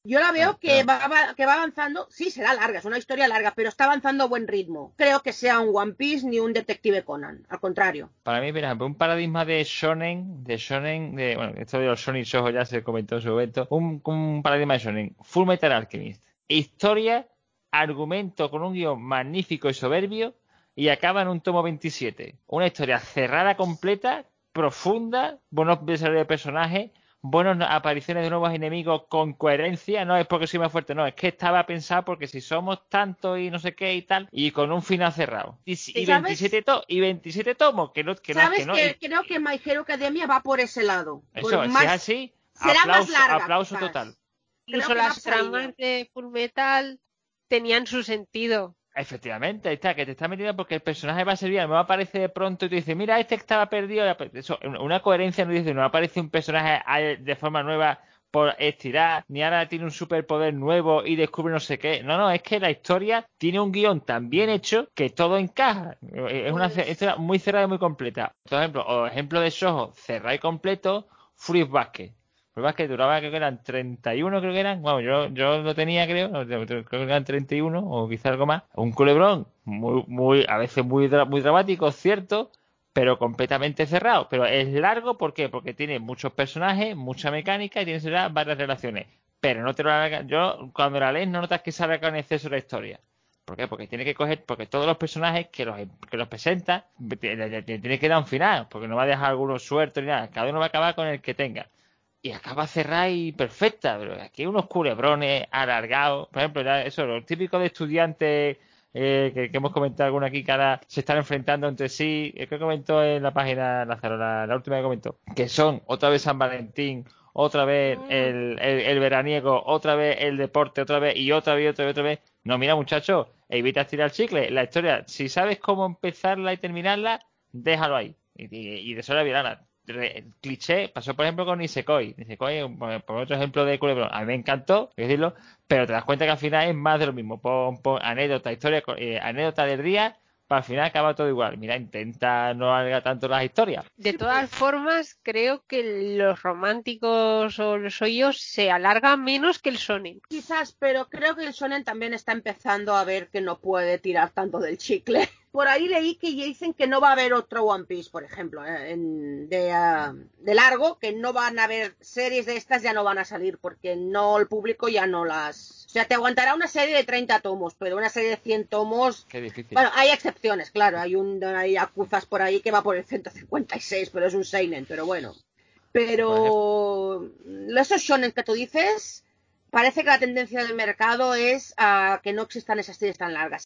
Yo la veo Ah, que, va, va- que va avanzando, sí, será larga, es una historia larga, pero está avanzando a buen ritmo. Creo que sea un One Piece ni un Detective Conan, al contrario. para mí por ejemplo un paradigma de shonen de shonen de bueno esto de los shonen shoujo ya se comentó en su momento un, un paradigma de shonen Full Metal Alchemist historia argumento con un guion magnífico y soberbio y acaba en un tomo 27 una historia cerrada completa profunda buenos desarrollos de personajes buenas apariciones de nuevos enemigos con coherencia, no es porque soy más fuerte, no, es que estaba pensado porque si somos tanto y no sé qué y tal, y con un final cerrado. Y, y ¿Y sabes? 27, to- y 27 tomos, que no, que no, ¿Sabes que no, que y- creo que My Hero Academia va por ese lado? Por eso, más- si es así, será más aplauso, larga, aplauso quizás. total. Incluso que las por tramas de Full Metal tenían su sentido. Efectivamente, ahí está, que te está metiendo porque el personaje va a servir, no aparece de pronto y tú dices, mira, este estaba perdido. Eso, una coherencia no dice, no aparece un personaje de forma nueva por estirar, ni ahora tiene un superpoder nuevo y descubre no sé qué. No, no, es que la historia tiene un guion tan bien hecho que todo encaja. Es una Pues- historia muy cerrada y muy completa. Por ejemplo, o ejemplo de Soho, cerrado y completo, Fruit Basket. Fruit Basket duraba, creo que eran 31, creo que eran. Bueno, yo, yo lo tenía, creo, creo que eran 31 o quizá algo más. Un culebrón muy, muy, a veces muy, muy dramático, cierto, pero completamente cerrado. Pero es largo, ¿por qué? Porque tiene muchos personajes, mucha mecánica y tiene varias relaciones. Pero no te lo Yo, cuando la lees, no notas que se alarga en exceso la historia. ¿Por qué? Porque tiene que coger, porque todos los personajes que los, que los presenta, le- tiene que dar un final, porque no va a dejar algunos sueltos ni nada. Cada uno va a acabar con el que tenga. Y acaba cerrada y perfecta, pero aquí hay unos culebrones alargados. Por ejemplo, ya eso, lo típico de estudiantes eh, que, que hemos comentado alguna aquí que ahora se están enfrentando entre sí. Creo que comentó en la página Lázaro, la, la última que comentó, que son otra vez San Valentín, otra vez el, el, el veraniego, otra vez el deporte, otra vez y otra vez y otra vez, otra vez. No, mira, muchachos, evita tirar chicle. La historia, si sabes cómo empezarla y terminarla, déjalo ahí. Y, y, y de eso la virala. Re- cliché pasó por ejemplo con Nisekoi. Nisekoi, por por otro ejemplo de culebrón, a mí me encantó, decirlo, pero te das cuenta que al final es más de lo mismo. Pon anécdota, historia, eh, anécdota del día, para al final acaba todo igual. Mira, intenta no alargar tanto las historias. De todas pues. formas, creo que los románticos o los hoyos se alargan menos que el Sonic. Quizás, pero creo que el Shonen también está empezando a ver que no puede tirar tanto del chicle. Por ahí leí que ya dicen que no va a haber otro One Piece, por ejemplo, eh, en- de, ah, de largo, que no van a haber series de estas, ya no van a salir, porque no el público ya no las... O sea, te aguantará una serie de 30 tomos, pero una serie de 100 tomos... Qué difícil. Bueno, hay excepciones, claro, hay un hay acuzas por ahí que va por el 156, pero es un seinen, pero bueno. Pero esos shonen que tú dices, parece que la tendencia del mercado es a que no existan esas series tan largas.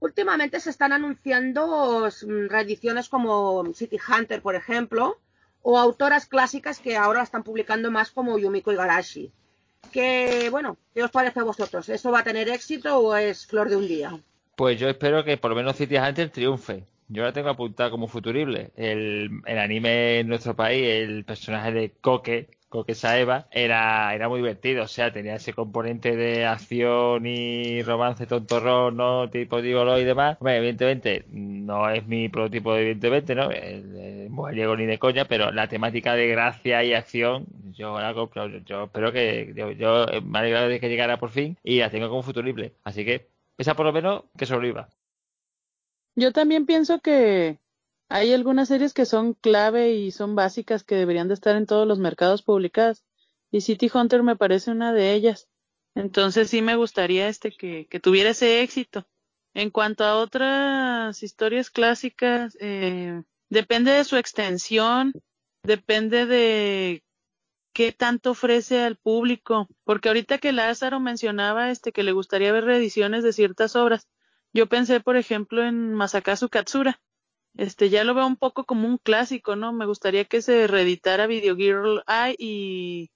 Últimamente se están anunciando mm, reediciones como City Hunter, por ejemplo, o autoras clásicas que ahora están publicando más como Yumiko Igarashi. Que, bueno, ¿qué os parece a vosotros? ¿Eso va a tener éxito o es flor de un día? Pues yo espero que por lo menos City Hunter triunfe. Yo la tengo apuntada como futurible. El, el anime en nuestro país, el personaje de Koke, esa Eva, era, era muy divertido. O sea, tenía ese componente de acción y romance tontorrón, ¿no? Tipo Digolo y demás. Evidentemente, no es mi prototipo, evidentemente, ¿no? El, mujeriego ni de coña, pero la temática de gracia y acción, yo la compro. Yo, espero que, yo, yo me alegrado de que llegara por fin y la tengo como futurible. Así que, esa por lo menos que sobreviva. Yo también pienso que hay algunas series que son clave y son básicas que deberían de estar en todos los mercados publicadas. Y City Hunter me parece una de ellas. Entonces sí me gustaría este que, que tuviera ese éxito. En cuanto a otras historias clásicas, eh, depende de su extensión, depende de qué tanto ofrece al público. Porque ahorita que Lázaro mencionaba este que le gustaría ver reediciones de ciertas obras, yo pensé, por ejemplo, en Masakazu Katsura este ya lo veo un poco como un clásico, ¿no? Me gustaría que se reeditara Video Girl I y,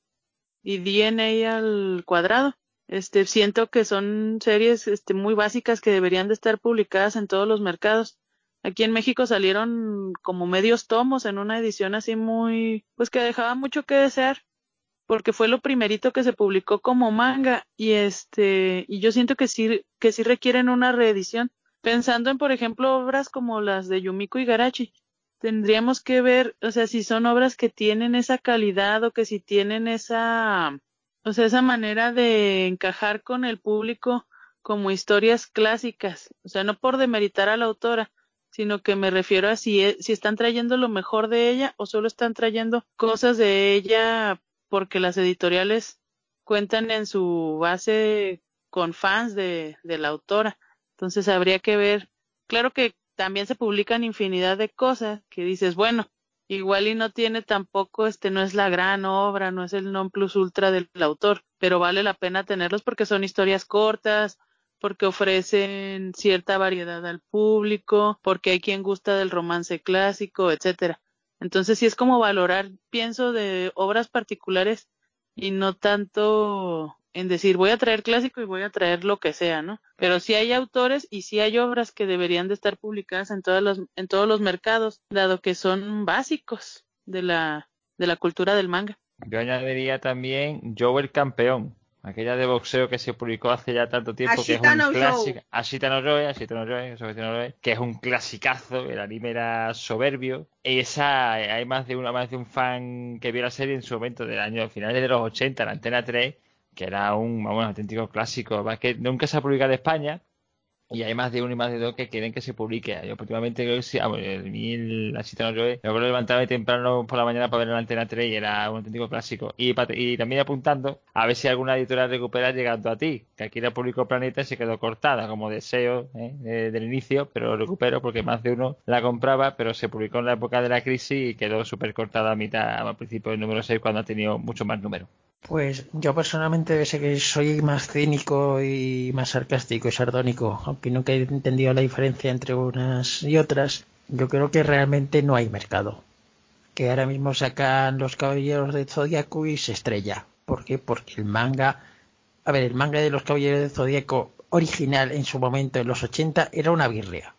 y DNA al cuadrado. Este, siento que son series este, muy básicas que deberían de estar publicadas en todos los mercados. Aquí en México salieron como medios tomos en una edición así muy, pues que dejaba mucho que desear, porque fue lo primerito que se publicó como manga y este, y yo siento que sí, que sí requieren una reedición pensando en, por ejemplo, obras como las de Yumiko Igarashi, tendríamos que ver, o sea, si son obras que tienen esa calidad o que si tienen esa, o sea, esa manera de encajar con el público como historias clásicas, o sea, no por demeritar a la autora, sino que me refiero a si, e, si están trayendo lo mejor de ella o solo están trayendo cosas de ella porque las editoriales cuentan en su base con fans de, de la autora. Entonces habría que ver, claro que también se publican infinidad de cosas que dices, bueno, igual y no tiene tampoco, este no es la gran obra, no es el non plus ultra del autor, pero vale la pena tenerlos porque son historias cortas, porque ofrecen cierta variedad al público, porque hay quien gusta del romance clásico, etcétera. Entonces sí es como valorar, pienso, de obras particulares y no tanto en decir voy a traer clásico y voy a traer lo que sea, ¿no? Pero sí hay autores y sí hay obras que deberían de estar publicadas en todos los, en todos los mercados, dado que son básicos de la, de la cultura del manga. Yo añadiría también Joe el campeón, aquella de boxeo que se publicó hace ya tanto tiempo que es un clásico Ashita no Joe, Ashita no Joe, que es un clasicazo, el anime era soberbio. Y esa hay más de una más de un fan que vio la serie en su momento del año finales de los 80 en Antena 3 que era un, un auténtico clásico, que nunca se ha publicado en España y hay más de uno y más de dos que quieren que se publique. Yo últimamente creo que sí, ah, el mil, la cita no yo creo levantarme temprano por la mañana para ver la antena 3 y era un auténtico clásico. Y, y también apuntando a ver si alguna editorial recupera llegando a ti, que aquí la publicó Planeta y se quedó cortada como deseo ¿eh? del inicio, pero lo recupero porque más de uno la compraba, pero se publicó en la época de la crisis y quedó súper cortada a mitad, al principio del número 6 cuando ha tenido mucho más número. Pues yo personalmente sé que soy más cínico y más sarcástico y sardónico, aunque nunca he entendido la diferencia entre unas y otras. Yo creo que realmente no hay mercado. Que ahora mismo sacan los caballeros de Zodíaco y se estrella. ¿Por qué? Porque el manga. A ver, el manga de los caballeros de Zodíaco original en su momento en los 80 era una birria.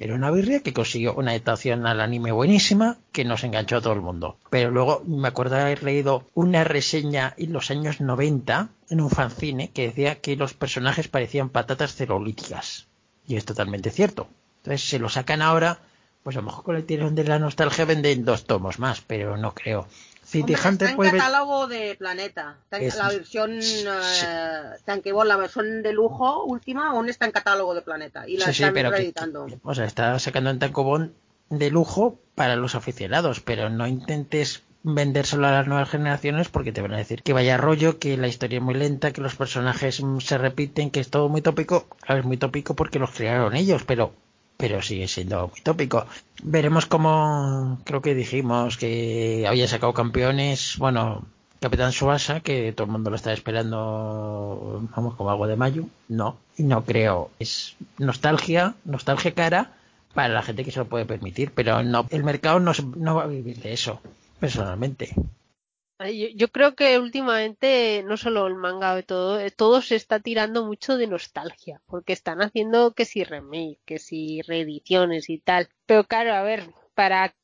Era una birria que consiguió una adaptación al anime buenísima que nos enganchó a todo el mundo. Pero luego me acuerdo de haber leído una reseña en los años 90 en un fanzine que decía que los personajes parecían patatas celulíticas. Y es totalmente cierto. Entonces se lo sacan ahora, pues a lo mejor con el tirón de la nostalgia venden dos tomos más, pero no creo. City Hunter está en catálogo de Planeta. la versión eh, la versión de lujo última, aún está en catálogo de Planeta y la están reeditando. o sea, está sacando en tancobón de lujo para los aficionados, pero no intentes vendérselo a las nuevas generaciones porque te van a decir que vaya rollo, que la historia es muy lenta, que los personajes se repiten, que es todo muy tópico. Es muy tópico porque los crearon ellos, pero pero sigue siendo muy tópico. Veremos cómo, creo que dijimos que había sacado campeones, bueno, Capitán Suasa, que todo el mundo lo está esperando, vamos, como agua de mayo. No, no creo. Es nostalgia, nostalgia cara para la gente que se lo puede permitir, pero no, el mercado no, no va a vivir de eso, personalmente. Yo, creo que últimamente no solo el manga de todo, eh, todo se está tirando mucho de nostalgia, porque están haciendo que si remake, que si reediciones y tal. Pero claro, a ver, para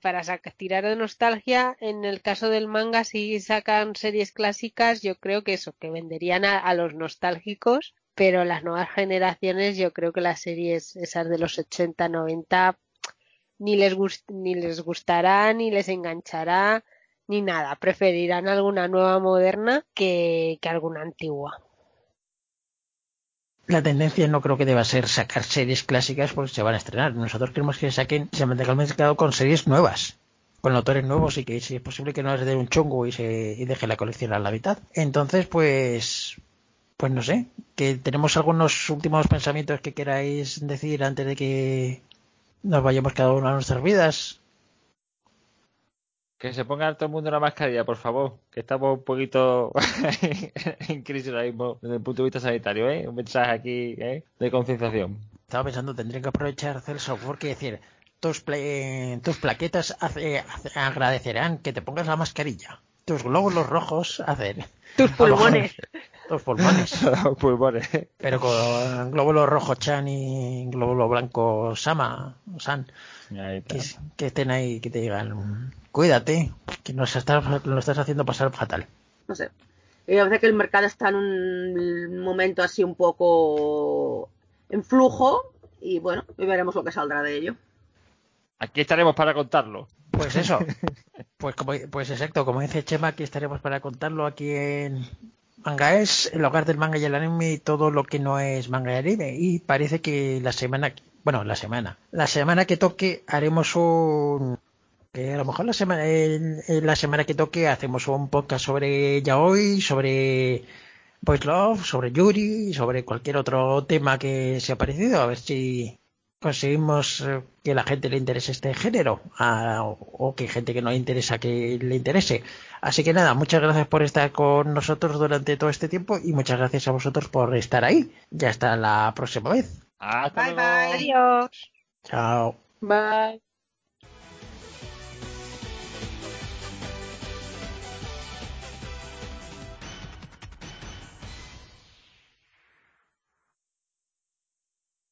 para tirar de nostalgia, en el caso del manga, si sacan series clásicas, yo creo que eso, que venderían a, los nostálgicos, pero las nuevas generaciones, yo creo que las series esas de los 80, 90, ni les, ni les gustará, ni les enganchará, ni nada. Preferirán alguna nueva moderna que, que alguna antigua la tendencia no creo que deba ser sacar series clásicas porque se van a estrenar. Nosotros queremos que saquen, se mantenga el mercado con series nuevas, con autores nuevos y que si es posible que no les dé un chongo y se y deje la colección a la mitad. Entonces, pues, pues no sé, que tenemos algunos últimos pensamientos que queráis decir antes de que nos vayamos cada uno a nuestras vidas. Que se ponga todo el mundo la mascarilla, por favor. Que estamos un poquito en crisis ahora mismo desde el punto de vista sanitario, ¿eh? Un mensaje aquí, ¿eh? De concienciación. Estaba pensando, tendría que aprovechar hacer software que decir, tus, tus plaquetas agradecerán que te pongas la mascarilla. Tus glóbulos rojos hacen. Tus pulmones. Tus pulmones. pulmones. Pero con glóbulo rojo Chan y glóbulo blanco Sama, San. Que, estén ahí, que te digan, cuídate, que nos estás, lo estás haciendo pasar fatal. No sé. Yo parece que el mercado está en un momento así un poco en flujo y bueno, veremos lo que saldrá de ello. Aquí estaremos para contarlo. Pues eso. Pues como, pues exacto, como dice Chema, aquí estaremos para contarlo aquí en Manga es el hogar del manga y el anime y todo lo que no es manga y anime. Y parece que la semana bueno, la semana. La semana que toque haremos un... Que a lo mejor la semana, la semana que toque hacemos un podcast sobre Yaoi, sobre Boys Love, sobre Yuri, sobre cualquier otro tema que se ha parecido, a ver si conseguimos eh, que la gente le interese este género o que gente que no le interesa que le interese. Así que nada, muchas gracias por estar con nosotros durante todo este tiempo y muchas gracias a vosotros por estar ahí. Ya hasta la próxima vez. Hasta bye, Bye. Adiós. Chao. Bye.